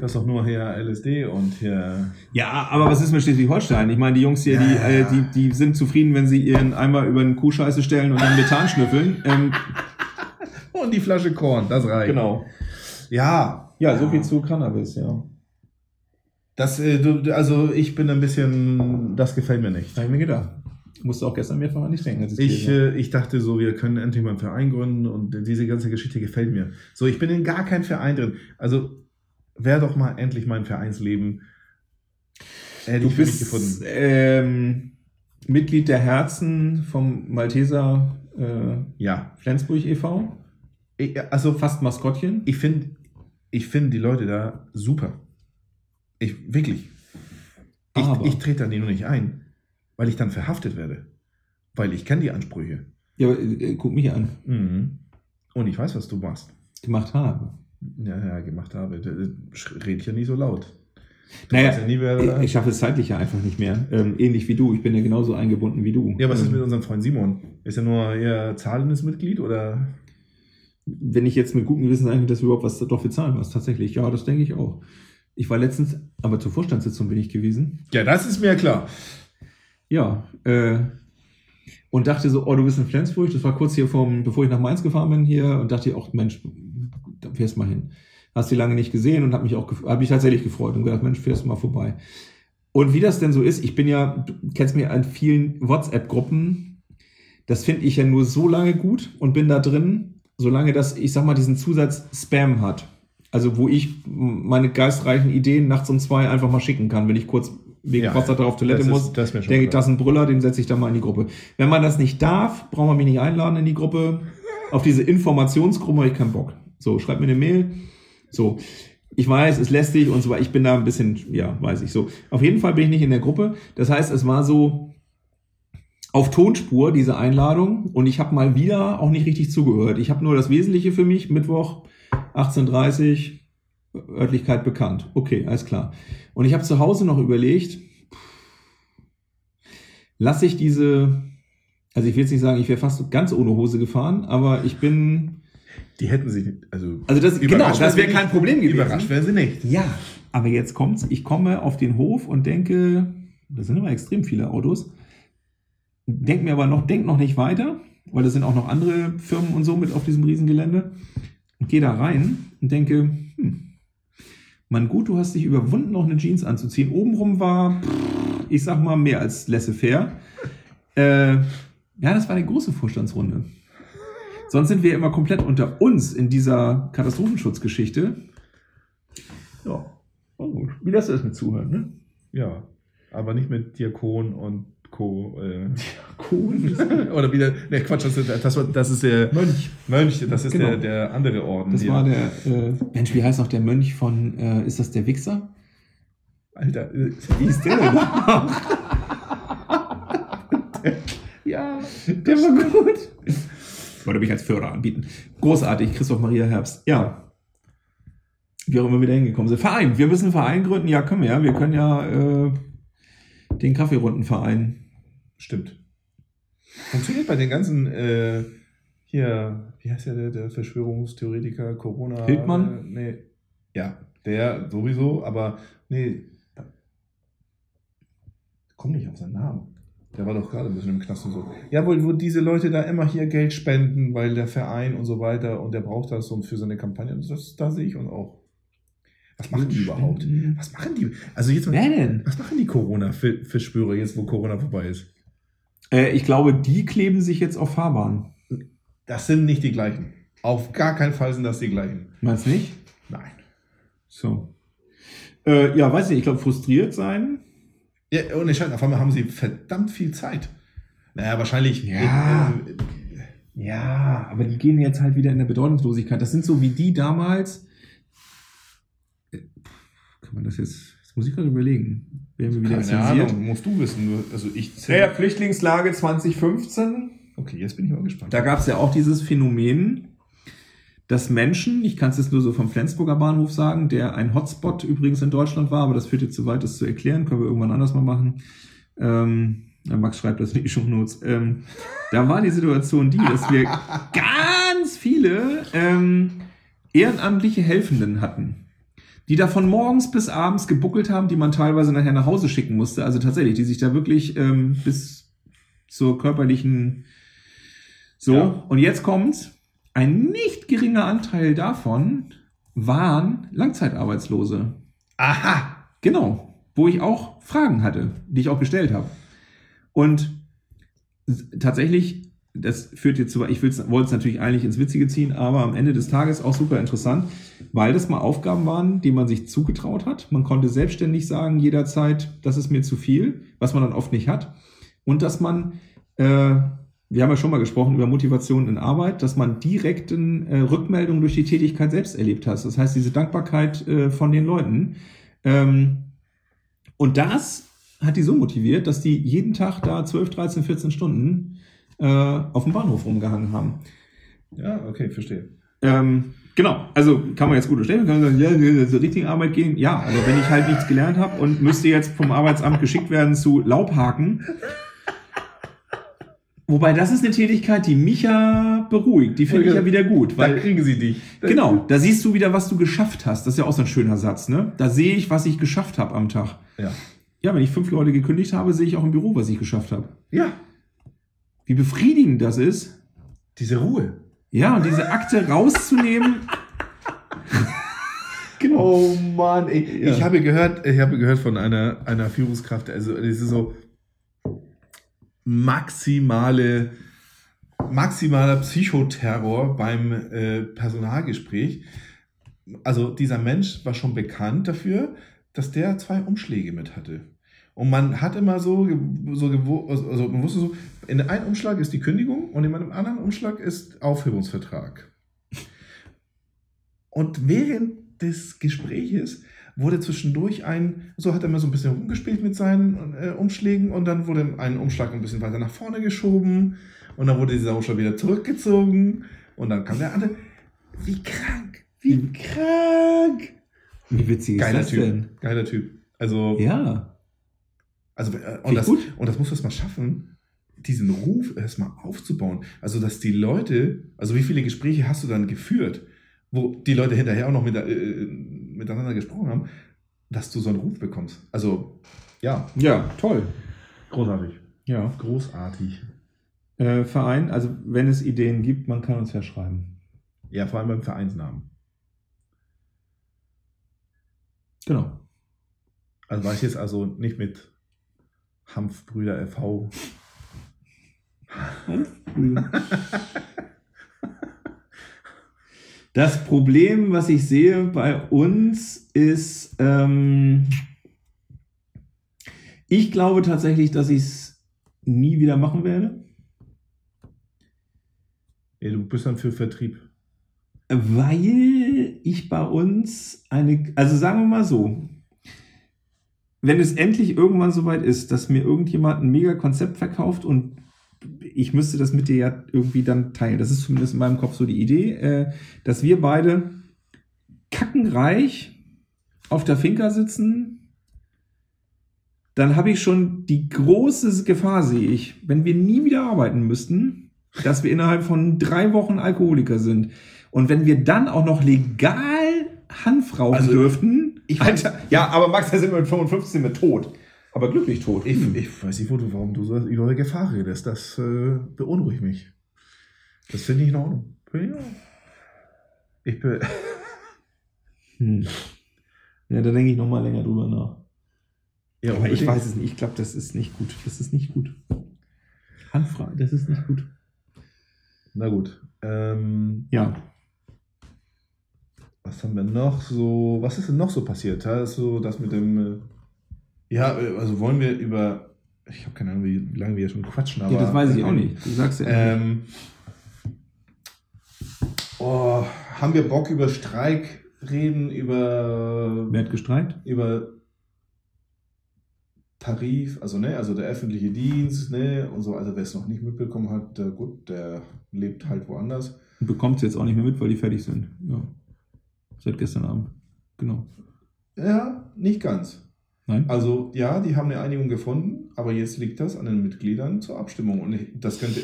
Das ist doch nur hier LSD und hier. Ja, aber was ist mit Schleswig-Holstein? Ich meine, die Jungs hier, Ja, die, äh, die, die sind zufrieden, wenn sie ihren Eimer über einen Kuhscheiße stellen und dann Methan schnüffeln. Ähm, Und die Flasche Korn, das reicht. genau. Ja. Ja, so viel zu Cannabis, ja. Das, äh, du, also ich bin ein bisschen, das gefällt mir nicht. Habe ich mir gedacht. Musste auch gestern mehrfach an dich denken. als Ich, äh, ich dachte so, wir können endlich mal einen Verein gründen und diese ganze Geschichte gefällt mir. So, ich bin in gar kein Verein drin. Also, wär doch mal endlich mein Vereinsleben. Hätte du ich bist gefunden. ähm, Mitglied der Herzen vom Malteser äh, Ja. Flensburg e.V. Ich, also, Fast Maskottchen. ich finde ich find die Leute da super. Ich, wirklich. Ich, Aber- ich trete da nur nicht ein, weil ich dann verhaftet werde. Weil ich kenne die Ansprüche. Ja, aber, äh, guck mich an. Mhm. Und ich weiß, was du machst. Gemacht habe. Ja, ja, gemacht habe. Red ja nie so laut. Du Naja, ja nie, Ich, ich schaffe es zeitlich ja einfach nicht mehr. Ähm, ähnlich wie du. Ich bin ja genauso eingebunden wie du. Ja, was ist ähm, mit unserem Freund Simon? Ist er nur eher zahlendes Mitglied oder? wenn ich jetzt mit gutem Gewissen sagen könnte, dass wir überhaupt was dafür zahlen was tatsächlich. Ja, das denke ich auch. Ich war letztens, aber zur Vorstandssitzung bin ich gewesen. Ja, das ist mir klar. Ja, äh, und dachte so, oh, du bist in Flensburg. Das war kurz hier vom, bevor ich nach Mainz gefahren bin hier und dachte, ach Mensch, da fährst mal hin. Hast die lange nicht gesehen und habe mich auch, habe mich tatsächlich gefreut und gedacht, Mensch, fährst du mal vorbei. Und wie das denn so ist, ich bin ja, du kennst mich an vielen WhatsApp-Gruppen. Das finde ich ja nur so lange gut und bin da drin, solange das, ich sag mal, diesen Zusatz Spam hat. Also wo ich meine geistreichen Ideen nachts um zwei einfach mal schicken kann, wenn ich kurz wegen Ja, Prostata auf Toilette ist- muss, das ist mir schon denke ich, das ist ein Brüller, den setze ich da mal in die Gruppe. Wenn man das nicht darf, braucht man mich nicht einladen in die Gruppe. Auf diese Informationsgruppe habe ich keinen Bock. So, schreibt mir eine Mail. So. Ich weiß, ist lästig und so weiter. Ich bin da ein bisschen, ja, weiß ich so. Auf jeden Fall bin ich nicht in der Gruppe. Das heißt, es war so auf Tonspur, diese Einladung. Und ich habe mal wieder auch nicht richtig zugehört. Ich habe nur das Wesentliche für mich. Mittwoch 18.30 Örtlichkeit bekannt. Okay, alles klar. Und ich habe zu Hause noch überlegt, lasse ich diese, also ich will jetzt nicht sagen, ich wäre fast ganz ohne Hose gefahren, aber ich bin, Die hätten sie, also, also das, genau, das wäre kein. Problem gewesen. überrascht wären sie nicht. Ja, aber jetzt kommt's. Ich komme auf den Hof und denke, das sind immer extrem viele Autos. Denk mir aber noch, denk noch nicht weiter, weil da sind auch noch andere Firmen und so mit auf diesem Riesengelände. Und gehe da rein und denke, hm, Mann, gut, du hast dich überwunden, noch eine Jeans anzuziehen. Obenrum war, ich sag mal, mehr als laissez-faire. Äh, ja, das war eine große Vorstandsrunde. Sonst sind wir immer komplett unter uns in dieser Katastrophenschutzgeschichte. Ja. Oh, wie das ist mit Zuhören, ne? Ja, aber nicht mit Diakon und Co. Äh. Cool. Oder wieder, ne Quatsch, das ist, das, das ist der Mönch. Mönch, das ist Genau. der, der andere Orden. Das hier. war der, äh, Mensch, wie heißt noch der Mönch von, äh, ist das der Wichser? Alter, äh, Wie ist der denn? ja, der war gut. Wollte mich als Förder anbieten. Großartig, Christoph Maria Herbst. Ja. Wie auch immer wir da hingekommen sind. Verein, wir müssen einen Verein gründen. Ja, können wir ja. Wir können ja äh, den Kaffeerundenverein. Stimmt. Funktioniert bei den ganzen, äh, hier, wie heißt der, der, der Verschwörungstheoretiker, Corona? Hildmann? Äh, nee. Ja, der sowieso, aber nee. Komm nicht auf seinen Namen. Der war doch gerade ein bisschen im Knast und so. Ja, wo, wo diese Leute da immer hier Geld spenden, weil der Verein und so weiter und der braucht das und für seine Kampagne. Und das, da sehe ich uns auch. Was machen die überhaupt? Was machen die? Also jetzt mal, was machen die Corona-Verschwörer jetzt, wo Corona vorbei ist? Äh, ich glaube, die kleben sich jetzt auf Fahrbahn. Das sind nicht die gleichen. Auf gar keinen Fall sind das die gleichen. Meinst du nicht? Nein. So. Äh, ja, weiß nicht, ich glaube, frustriert sein. Ja, und entscheidend, auf einmal haben sie verdammt viel Zeit. Naja, wahrscheinlich. Ja. Äh, Ja, aber die gehen jetzt halt wieder in der Bedeutungslosigkeit. Das sind so wie die damals. Äh, Kann man das jetzt. Das muss ich gerade überlegen. Werden wir wieder keine? Ahnung, musst du wissen. Also ich. Ja, Flüchtlingslage 2015. Okay, jetzt bin ich mal gespannt. Da gab es ja auch dieses Phänomen, dass Menschen, ich kann es jetzt nur so vom Flensburger Bahnhof sagen, der ein Hotspot übrigens in Deutschland war, aber das führt jetzt zu weit, das zu erklären, können wir irgendwann anders mal machen. Ähm, Max schreibt das in die Shownotes. Ähm, da war die Situation die, dass wir ganz viele ähm, ehrenamtliche Helfenden hatten, die da von morgens bis abends gebuckelt haben, die man teilweise nachher nach Hause schicken musste. Also tatsächlich, die sich da wirklich ähm, bis zur körperlichen so, Ja. und jetzt kommt ein nicht geringer Anteil davon waren Langzeitarbeitslose. Aha! Genau, wo ich auch Fragen hatte, die ich auch gestellt habe. Und tatsächlich, das führt jetzt zu, ich wollte es natürlich eigentlich ins Witzige ziehen, aber am Ende des Tages auch super interessant, weil das mal Aufgaben waren, die man sich zugetraut hat. Man konnte selbstständig sagen, jederzeit, das ist mir zu viel, was man dann oft nicht hat. Und dass man, äh, wir haben ja schon mal gesprochen über Motivation in Arbeit, dass man direkten äh, Rückmeldungen durch die Tätigkeit selbst erlebt hat. Das heißt, diese Dankbarkeit äh, von den Leuten. Ähm, und das hat die so motiviert, dass die jeden Tag da 12, 13, 14 Stunden äh, auf dem Bahnhof rumgehangen haben. Ja, okay, verstehe. Ähm, genau, also kann man jetzt gut stellen, kann man sagen, ja, zur richtigen Arbeit gehen. Ja, aber wenn ich halt nichts gelernt habe und müsste jetzt vom Arbeitsamt geschickt werden zu Laubhaken, Wobei das ist eine Tätigkeit, die mich ja beruhigt. Die finde ich ja wieder gut. Da Weil, kriegen sie dich. genau, da siehst du wieder, was du geschafft hast. Das ist ja auch so ein schöner Satz, ne? Da sehe ich, was ich geschafft habe am Tag. Ja. Ja, wenn ich fünf Leute gekündigt habe, sehe ich auch im Büro, was ich geschafft habe. Ja, Wie befriedigend das ist. diese Ruhe. Ja, und diese Akte rauszunehmen. genau. Oh Mann, ey. Ja. ich habe gehört, ich habe gehört von einer, einer Führungskraft, also das ist so maximale, maximaler Psychoterror beim äh, Personalgespräch. Also dieser Mensch war schon bekannt dafür, dass der zwei Umschläge mit hatte. Und man hat immer so, so also man wusste so, in einem Umschlag ist die Kündigung und in einem anderen Umschlag ist Aufhebungsvertrag. Und während des Gespräches wurde zwischendurch ein, so hat er mal so ein bisschen rumgespielt mit seinen äh, Umschlägen und dann wurde ein Umschlag ein bisschen weiter nach vorne geschoben und dann wurde dieser Umschlag wieder zurückgezogen und dann kam der andere. Wie krank, wie krank. Wie witzig Geiler ist das Typ, denn? geiler Typ. Also, Ja. also äh, und, das, gut. und das muss das mal schaffen, diesen Ruf erstmal aufzubauen. Also, dass die Leute, also wie viele Gespräche hast du dann geführt, wo die Leute hinterher auch noch mit, äh, miteinander gesprochen haben, dass du so einen Ruf bekommst. Also, ja, Ja, toll. großartig. Ja. Großartig. Äh, Verein, also wenn es Ideen gibt, man kann uns ja schreiben. Ja, vor allem beim Vereinsnamen. Genau. Also war ich jetzt also nicht mit Hanfbrüder e.V. Das Problem, was ich sehe bei uns, ist, ähm, ich glaube tatsächlich, dass ich es nie wieder machen werde, Ja, du bist dann für Vertrieb. weil ich bei uns eine, also sagen wir mal so, wenn es endlich irgendwann soweit ist, dass mir irgendjemand ein mega Konzept verkauft und ich müsste das mit dir ja irgendwie dann teilen. Das ist zumindest in meinem Kopf so die Idee, äh, dass wir beide kackenreich auf der Finca sitzen. Dann habe ich schon die große Gefahr, sehe ich, wenn wir nie wieder arbeiten müssten, dass wir innerhalb von drei Wochen Alkoholiker sind. Und wenn wir dann auch noch legal Hanf rauchen Also, dürften. ich weiß- Alter, ja, aber Max, da sind wir mit 55 sind wir tot. Aber glücklich tot. Ich, ich weiß nicht, wo du, warum du so über Gefahr redest. Das äh, beunruhigt mich. Das finde ich in Ordnung. Ich bin. Hm. Ja, da denke ich noch mal länger drüber nach. Ja, Aber ich weiß es nicht. Ich glaube, das ist nicht gut. Das ist nicht gut. Handfrei, das ist nicht gut. Na gut. Ähm, Ja. was haben wir noch so? Was ist denn noch so passiert? Da ist so das mit dem. Äh, ja, äh, also wollen wir über. Ich habe keine Ahnung, wie, lange wir hier schon quatschen, aber. ja, das weiß ich auch nicht. Du sagst ja. Ähm, oh, haben wir Bock über Streik reden, über. Wer hat gestreikt? über Tarif, also ne, also der öffentliche Dienst, ne, und so, also wer es noch nicht mitbekommen hat, der, gut, der lebt halt woanders. Und bekommt es jetzt auch nicht mehr mit, weil die fertig sind. Ja. Seit gestern Abend. Genau. Ja, nicht ganz. Nein? Also ja, die haben eine Einigung gefunden, aber jetzt liegt das an den Mitgliedern zur Abstimmung und das könnte,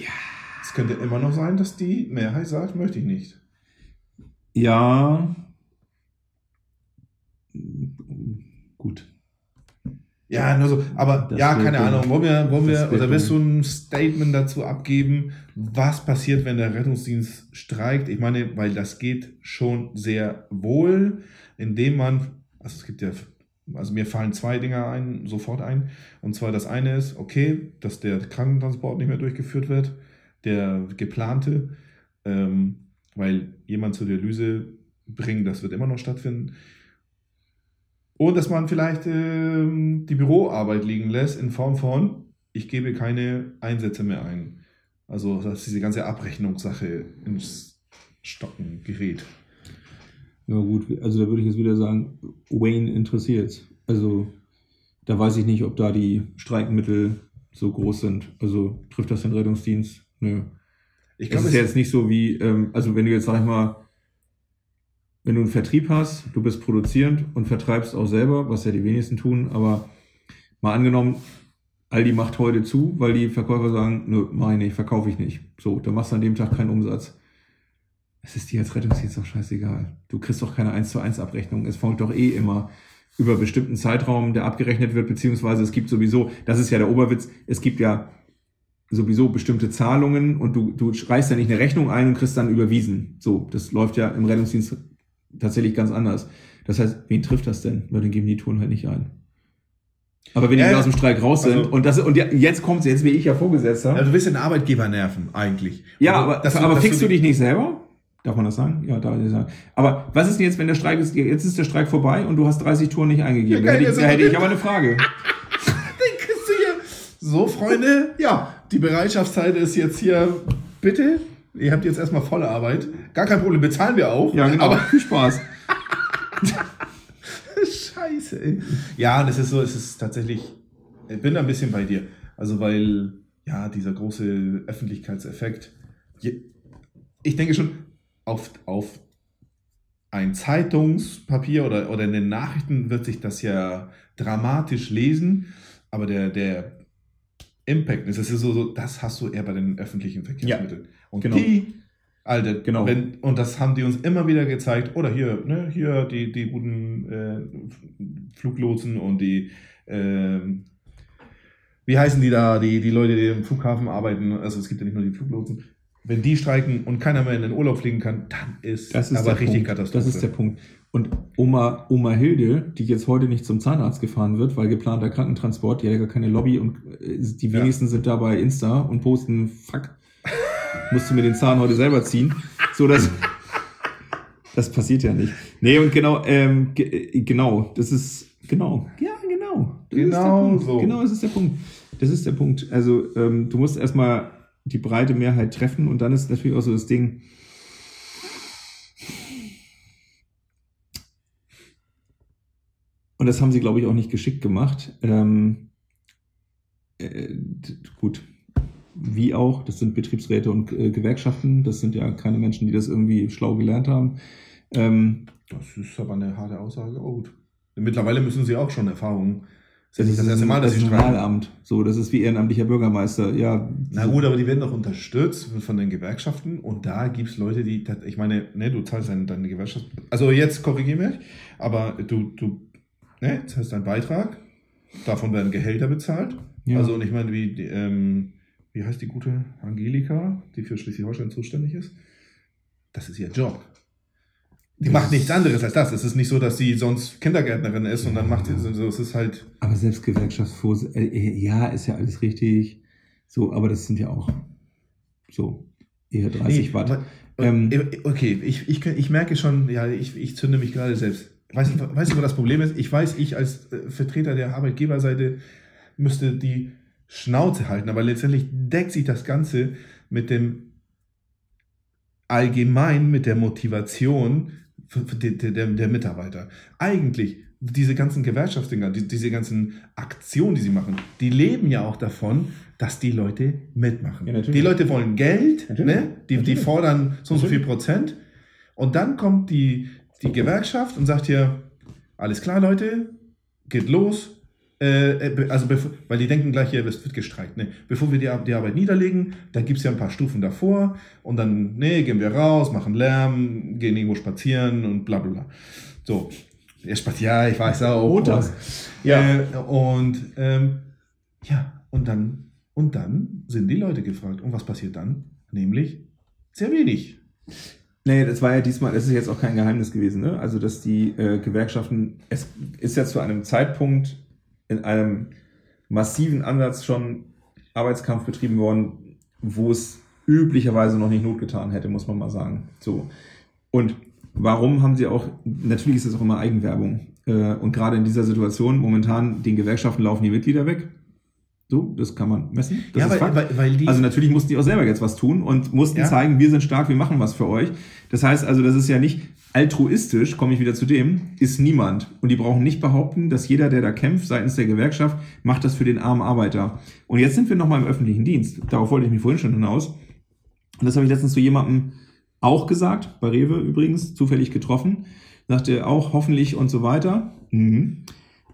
es könnte immer noch sein, dass die Mehrheit sagt, möchte ich nicht. Ja. Gut. Ja, nur so, aber Das ja, keine dumm. Ahnung, wollen wir, wollen Das wir, oder willst du ein Statement dazu abgeben, was passiert, wenn der Rettungsdienst streikt? Ich meine, weil das geht schon sehr wohl, indem man, also es gibt ja, also mir fallen zwei Dinge ein, sofort ein. Und zwar das eine ist, okay, dass der Krankentransport nicht mehr durchgeführt wird, der geplante, ähm, weil jemand zur Dialyse bringen, das wird immer noch stattfinden. Und dass man vielleicht ähm, die Büroarbeit liegen lässt in Form von, ich gebe keine Einsätze mehr ein. Also, dass diese ganze Abrechnungssache ins Stocken gerät. Ja, gut. Also da würde ich jetzt wieder sagen, Wayne interessiert. Also da weiß ich nicht, ob da die Streikmittel so groß sind. Also trifft das den Rettungsdienst? Nö. Ich Das glaube, ist es ja jetzt nicht so wie, ähm, also wenn du jetzt, sag ich mal, wenn du einen Vertrieb hast, du bist produzierend und vertreibst auch selber, was ja die wenigsten tun, aber mal angenommen, Aldi macht heute zu, weil die Verkäufer sagen, nö, mach ich nicht, verkaufe ich nicht. So, dann machst du an dem Tag keinen Umsatz. Es ist dir als Rettungsdienst doch scheißegal. Du kriegst doch keine 1 zu 1 Abrechnung. Es folgt doch eh immer über bestimmten Zeitraum, der abgerechnet wird, beziehungsweise es gibt sowieso, das ist ja der Oberwitz, es gibt ja sowieso bestimmte Zahlungen und du, du reichst ja nicht eine Rechnung ein und kriegst dann überwiesen. So, das läuft ja im Rettungsdienst tatsächlich ganz anders. Das heißt, wen trifft das denn? Weil dann geben die Touren halt nicht ein. Aber wenn die Ja, aus dem Streik raus sind Also- und das und jetzt kommt's, jetzt bin ich ja Vorgesetzter. Ja, du willst den Arbeitgeber nerven, eigentlich. Ja, Also, aber, dass aber fickst du die- dich nicht selber? Darf man das sagen? Ja, darf ich sagen. Aber was ist denn jetzt, wenn der Streik ist, jetzt ist der Streik vorbei und du hast 30 Touren nicht eingegeben? Ja, da hätte ich, das da hätte ich aber eine Frage. Kriegst du hier- So, Freunde, ja, die Bereitschaftszeit ist jetzt hier, bitte, ihr habt jetzt erstmal volle Arbeit. Gar kein Problem, bezahlen wir auch. Ja, genau. Aber Viel Spaß. Scheiße, ey. Ja, es ist so, es ist tatsächlich, ich bin da ein bisschen bei dir. Also, weil, ja, dieser große Öffentlichkeitseffekt, je- ich denke schon, auf, auf ein Zeitungspapier oder, oder in den Nachrichten wird sich das ja dramatisch lesen, aber der, der Impact, das ist ja so, so, das hast du eher bei den öffentlichen Verkehrsmitteln. und genau. die, Alter, Genau. wenn, und das haben die uns immer wieder gezeigt, oder hier, ne, hier die, die guten äh, Fluglotsen und die, ähm, wie heißen die da, die, die Leute, die im Flughafen arbeiten, also es gibt ja nicht nur die Fluglotsen, wenn die streiken und keiner mehr in den Urlaub fliegen kann, dann ist, Das ist aber richtig Punkt. Katastrophe. Das ist der Punkt. Und Oma, Oma Hilde, die jetzt heute nicht zum Zahnarzt gefahren wird, weil geplanter Krankentransport, die hat ja gar keine Lobby und äh, die Ja. wenigsten sind da bei Insta und posten, fuck, musste mir den Zahn heute selber ziehen. So, das, das passiert ja nicht. Nee, und genau, ähm, ge äh, genau, das ist, genau, ja, genau. Das ist der Genau Punkt. so. Genau, das ist der Punkt. Das ist der Punkt. Also, ähm, du musst erstmal die breite Mehrheit treffen und dann ist natürlich auch so das Ding, Und das haben sie, glaube ich, auch nicht geschickt gemacht. Ähm, äh, gut, wie auch, das sind Betriebsräte und äh, Gewerkschaften, das sind ja keine Menschen, die das irgendwie schlau gelernt haben. Ähm, Das ist aber eine harte Aussage. Oh, gut. Mittlerweile müssen sie auch schon Erfahrungen. Ist ja nicht das ist erste Mal, dass das sie ist ein streiken. Wahlamt. So, das ist wie ehrenamtlicher Bürgermeister. Ja, Na gut, aber die werden doch unterstützt von den Gewerkschaften und da gibt es Leute, die, ich meine, ne, du zahlst deine, deine Gewerkschaft, also jetzt korrigiere mich, aber du, du ne, zahlst deinen Beitrag, davon werden Gehälter bezahlt. Ja. Also und ich meine, wie, die, ähm, wie heißt die gute Angelika, die für Schleswig-Holstein zuständig ist? Das ist ihr Job. Die macht nichts anderes als das. Es ist nicht so, dass sie sonst Kindergärtnerin ist und dann macht sie so, es ist halt, aber selbst Gewerkschaftsvorsitzende, äh, ja, ist ja alles richtig. So, aber das sind ja auch so eher 30 Nee, Watt. Ähm, okay, ich, ich, ich merke schon, ja, ich, ich zünde mich gerade selbst. Weißt du, weißt du, was das Problem ist? Ich weiß, ich als äh, Vertreter der Arbeitgeberseite müsste die Schnauze halten, aber letztendlich deckt sich das Ganze mit dem allgemein mit der Motivation der, der, der Mitarbeiter. Eigentlich, diese ganzen Gewerkschaftsdinger, die, diese ganzen Aktionen, die sie machen, die leben ja auch davon, dass die Leute mitmachen. Ja, die Leute wollen Geld, Natürlich. ne? die, die fordern so und so viel. Prozent. Und dann kommt die, die Gewerkschaft und sagt hier, alles klar, Leute, geht los. Äh, äh, also weil die denken gleich, hier es wird gestreikt. Ne? Bevor wir die, die Arbeit niederlegen, da gibt es ja ein paar Stufen davor und dann, nee, gehen wir raus, machen Lärm, gehen irgendwo spazieren und bla bla bla. So, ihr spaziert, ja, ich weiß auch. Montags. Ja. Äh, und ähm, ja, und dann, und dann sind die Leute gefragt. Und was passiert dann? Nämlich sehr wenig. Nee, das war ja diesmal, das ist jetzt auch kein Geheimnis gewesen, ne? Also, dass die äh, Gewerkschaften, es ist ja zu einem Zeitpunkt in einem massiven Ansatz schon Arbeitskampf betrieben worden, wo es üblicherweise noch nicht Not getan hätte, muss man mal sagen. So. Und warum haben sie auch, natürlich ist es auch immer Eigenwerbung. Äh, und gerade in dieser Situation, momentan, den Gewerkschaften laufen die Mitglieder weg. So, das kann man messen. Das ja, weil, weil, weil die. Also natürlich mussten die auch selber jetzt was tun und mussten Ja. zeigen, wir sind stark, wir machen was für euch. Das heißt also, das ist ja nicht altruistisch, komme ich wieder zu dem, ist niemand. Und die brauchen nicht behaupten, dass jeder, der da kämpft seitens der Gewerkschaft, macht das für den armen Arbeiter. Und jetzt sind wir nochmal im öffentlichen Dienst. Darauf wollte ich mich vorhin schon hinaus. Und das habe ich letztens zu jemandem auch gesagt, bei Rewe übrigens, zufällig getroffen. Sagte auch hoffentlich und so weiter. Mhm.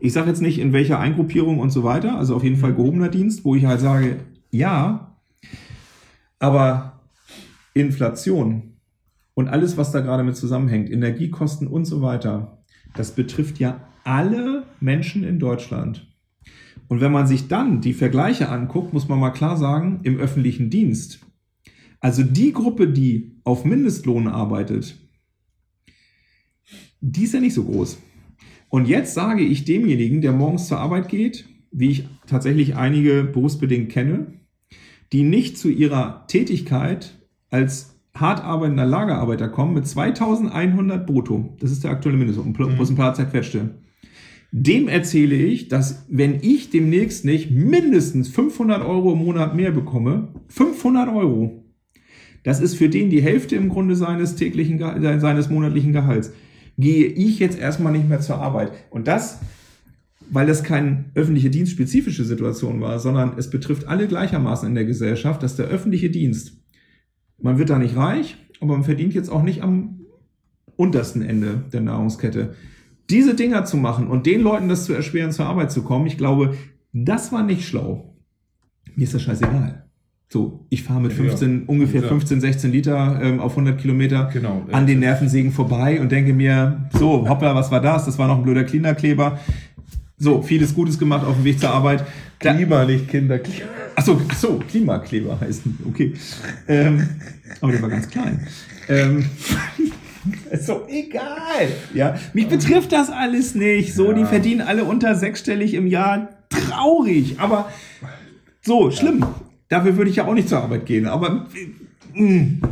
Ich sage jetzt nicht, in welcher Eingruppierung und so weiter, also auf jeden Fall gehobener Dienst, wo ich halt sage, ja, aber Inflation und alles, was da gerade mit zusammenhängt, Energiekosten und so weiter, das betrifft ja alle Menschen in Deutschland. Und wenn man sich dann die Vergleiche anguckt, muss man mal klar sagen, im öffentlichen Dienst, also die Gruppe, die auf Mindestlohn arbeitet, die ist ja nicht so groß. Und jetzt sage ich demjenigen, der morgens zur Arbeit geht, wie ich tatsächlich einige berufsbedingt kenne, die nicht zu ihrer Tätigkeit als hart arbeitender Lagerarbeiter kommen mit 2100 brutto. Das ist der aktuelle Mindestlohn, plus ein paar zerquetschte. Dem erzähle ich, dass wenn ich demnächst nicht mindestens 500 Euro im Monat mehr bekomme, 500 Euro, das ist für den die Hälfte im Grunde seines täglichen, seines monatlichen Gehalts, gehe ich jetzt erstmal nicht mehr zur Arbeit. Und das, weil das keine öffentliche dienstspezifische Situation war, sondern es betrifft alle gleichermaßen in der Gesellschaft, dass der öffentliche Dienst, man wird da nicht reich, aber man verdient jetzt auch nicht am untersten Ende der Nahrungskette. Diese Dinger zu machen und den Leuten das zu erschweren, zur Arbeit zu kommen, ich glaube, das war nicht schlau. Mir ist das scheißegal. So, ich fahre mit Ja. 15, ungefähr Ja. 15, 16 Liter ähm, auf 100 Kilometer Genau. an den Nervensägen vorbei und denke mir, so, hoppla, was war das? Das war noch ein blöder Cleanerkleber. So, vieles Gutes gemacht auf dem Weg zur Arbeit. Da, Klima, nicht Kinder. Klima. Achso, ach so, Klimakleber heißen. Okay. Ähm, aber der war ganz klein. Ähm, ist so egal. Ja, mich betrifft das alles nicht. So, die Ja. verdienen alle unter sechsstellig im Jahr. Traurig, aber so, schlimm. Dafür würde ich ja auch nicht zur Arbeit gehen. Aber äh, mh.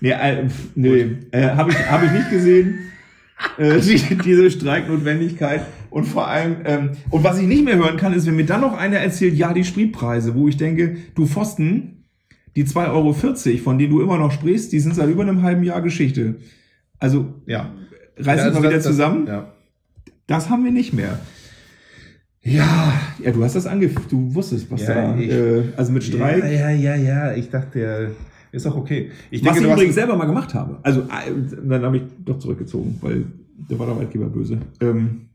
nee, äh, nee äh, habe ich, hab ich nicht gesehen. Äh, die, diese Streiknotwendigkeit und vor allem, ähm, und was ich nicht mehr hören kann, ist, wenn mir dann noch einer erzählt, ja, die Spritpreise, wo ich denke, du Pfosten, die 2,40 Euro, von denen du immer noch sprichst, die sind seit über einem halben Jahr Geschichte. Also, Ja. reiß Ja, mal also wieder das- das- zusammen. Ja. Das haben wir nicht mehr. Ja, ja, du hast das angefühlt, du wusstest, was Ja, da, ich- äh, also mit Streik. Ja, ja, ja, ja. Ich dachte, der ist auch okay. Ich was ich du hast- übrigens selber mal gemacht habe. Also, äh, dann habe ich doch zurückgezogen, weil der war der Arbeitgeber böse. Ähm,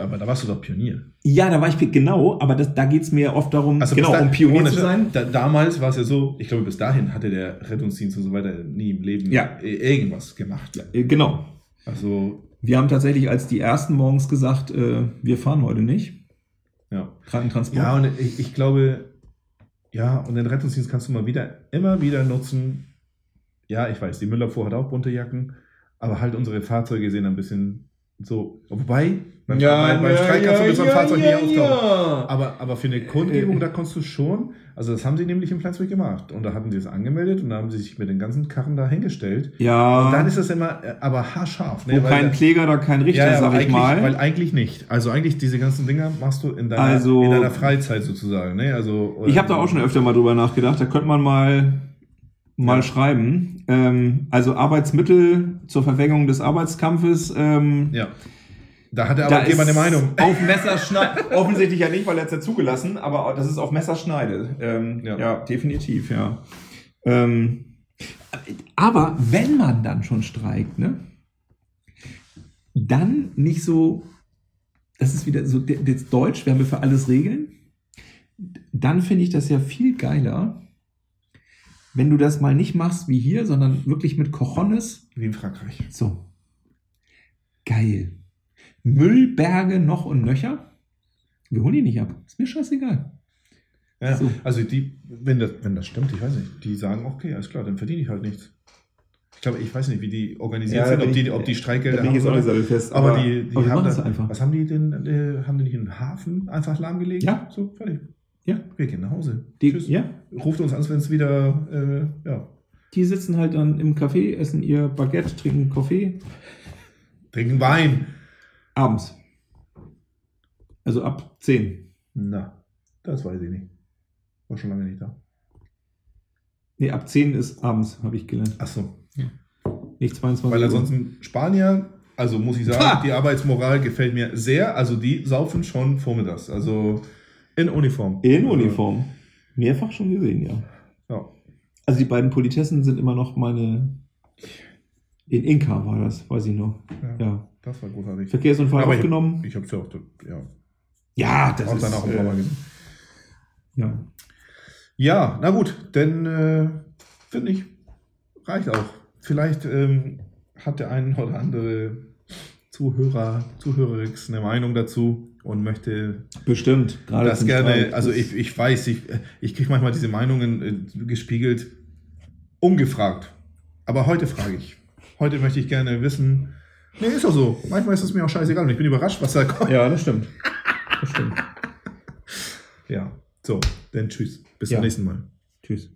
Aber da warst du doch Pionier. ja, da war ich, genau, aber das, da geht's mir oft darum, Also genau, da- um Pionier ohne zu sein. Da, damals war es ja so, ich glaube, bis dahin hatte der Rettungsdienst und so weiter nie im Leben Ja. irgendwas gemacht. Äh, Genau. Also, Wir haben tatsächlich als die ersten morgens gesagt, äh, wir fahren heute nicht. ja. Krankentransport. Ja, und ich, ich glaube, ja, und den Rettungsdienst kannst du mal wieder, immer wieder nutzen. Ja, ich weiß, die Müllabfuhr hat auch bunte Jacken, aber halt unsere Fahrzeuge sehen ein bisschen so. Wobei, beim, beim, beim Streik kannst du mit so einem Fahrzeug nicht auftauchen. Aber, aber für eine Kundgebung, Äh, da konntest du schon, also das haben sie nämlich in Flensburg gemacht. Und da hatten sie es angemeldet und da haben sie sich mit den ganzen Karren da hingestellt. ja, Und dann ist das immer, äh, aber haarscharf. wo kein da- Kläger, da kein Richter, ja, ja, sag ich mal. Weil eigentlich nicht. Also eigentlich diese ganzen Dinger machst du in deiner, Also- in deiner Freizeit sozusagen. Ne? Also, Ich habe da auch schon öfter mal drüber nachgedacht. Da könnte man mal, mal Ja. schreiben. Ähm, also Arbeitsmittel zur Verfängung des Arbeitskampfes. Ähm, Ja. Da hat der Arbeitgeber eine Meinung. Auf Messerschneide. Offensichtlich ja nicht, weil er es ja zugelassen, aber das ist auf Messerschneide. Ähm, ja. Ja. definitiv, ja. Ähm, aber wenn man dann schon streikt, ne? Dann nicht so, das ist wieder so jetzt Deutsch, wir haben ja für alles Regeln. Dann finde ich das ja viel geiler, wenn du das mal nicht machst wie hier, sondern wirklich mit Cojones Wie in Frankreich. so. Geil. Müllberge noch und nöcher. Wir holen die nicht ab. Ist mir scheißegal. Ja, So. Also die, wenn das, wenn das stimmt, ich weiß nicht, die sagen, okay, alles klar, dann verdiene ich halt nichts. Ich glaube, ich weiß nicht, wie die organisiert Ja, sind, ob die, ich- ob die Streikgelder nicht oder- sattelfest. Aber, die, die aber haben machen es da, einfach. Was haben die denn? Äh, haben die nicht einen Hafen einfach lahmgelegt? Ja. So, fertig. Ja. Wir gehen nach Hause. Die, Tschüss. ja, Ruft uns an, wenn es wieder, äh, ja, die sitzen halt dann im Café, essen ihr Baguette, trinken Kaffee. trinken Wein. Abends. Also ab 10. Na, das weiß ich nicht. War schon lange nicht da. Nee, ab 10 ist abends, habe ich gelernt. Ach so. Nicht 22 Weil ansonsten Spanier, also muss ich sagen, Ha! die Arbeitsmoral gefällt mir sehr. Also die saufen schon vormittags. Also in Uniform. In Uniform. Mehrfach schon gesehen, ja. Ja. Also die beiden Politessen sind immer noch meine In Inka war das, weiß ich noch. Ja, Ja. Das war großartig. Verkehrsunfall Aber aufgenommen. Ich, ich hab's ja auch, ja, ja, das auch ist. dann auch im äh, Blauer gesehen. ja. Ja, na gut, denn äh, finde ich, reicht auch. Vielleicht ähm, hat der ein oder andere Zuhörer, Zuhörerix eine Meinung dazu und möchte Bestimmt. Gerade das gerne, Streit. also ich, ich weiß, ich, ich kriege manchmal diese Meinungen äh, gespiegelt, ungefragt. Aber heute frage ich. Heute möchte ich gerne wissen, nee, ist doch so. Manchmal ist es mir auch scheißegal und ich bin überrascht, was da kommt. Ja, das stimmt. Das stimmt. Ja, so, dann tschüss. Bis Ja. zum nächsten Mal. Tschüss.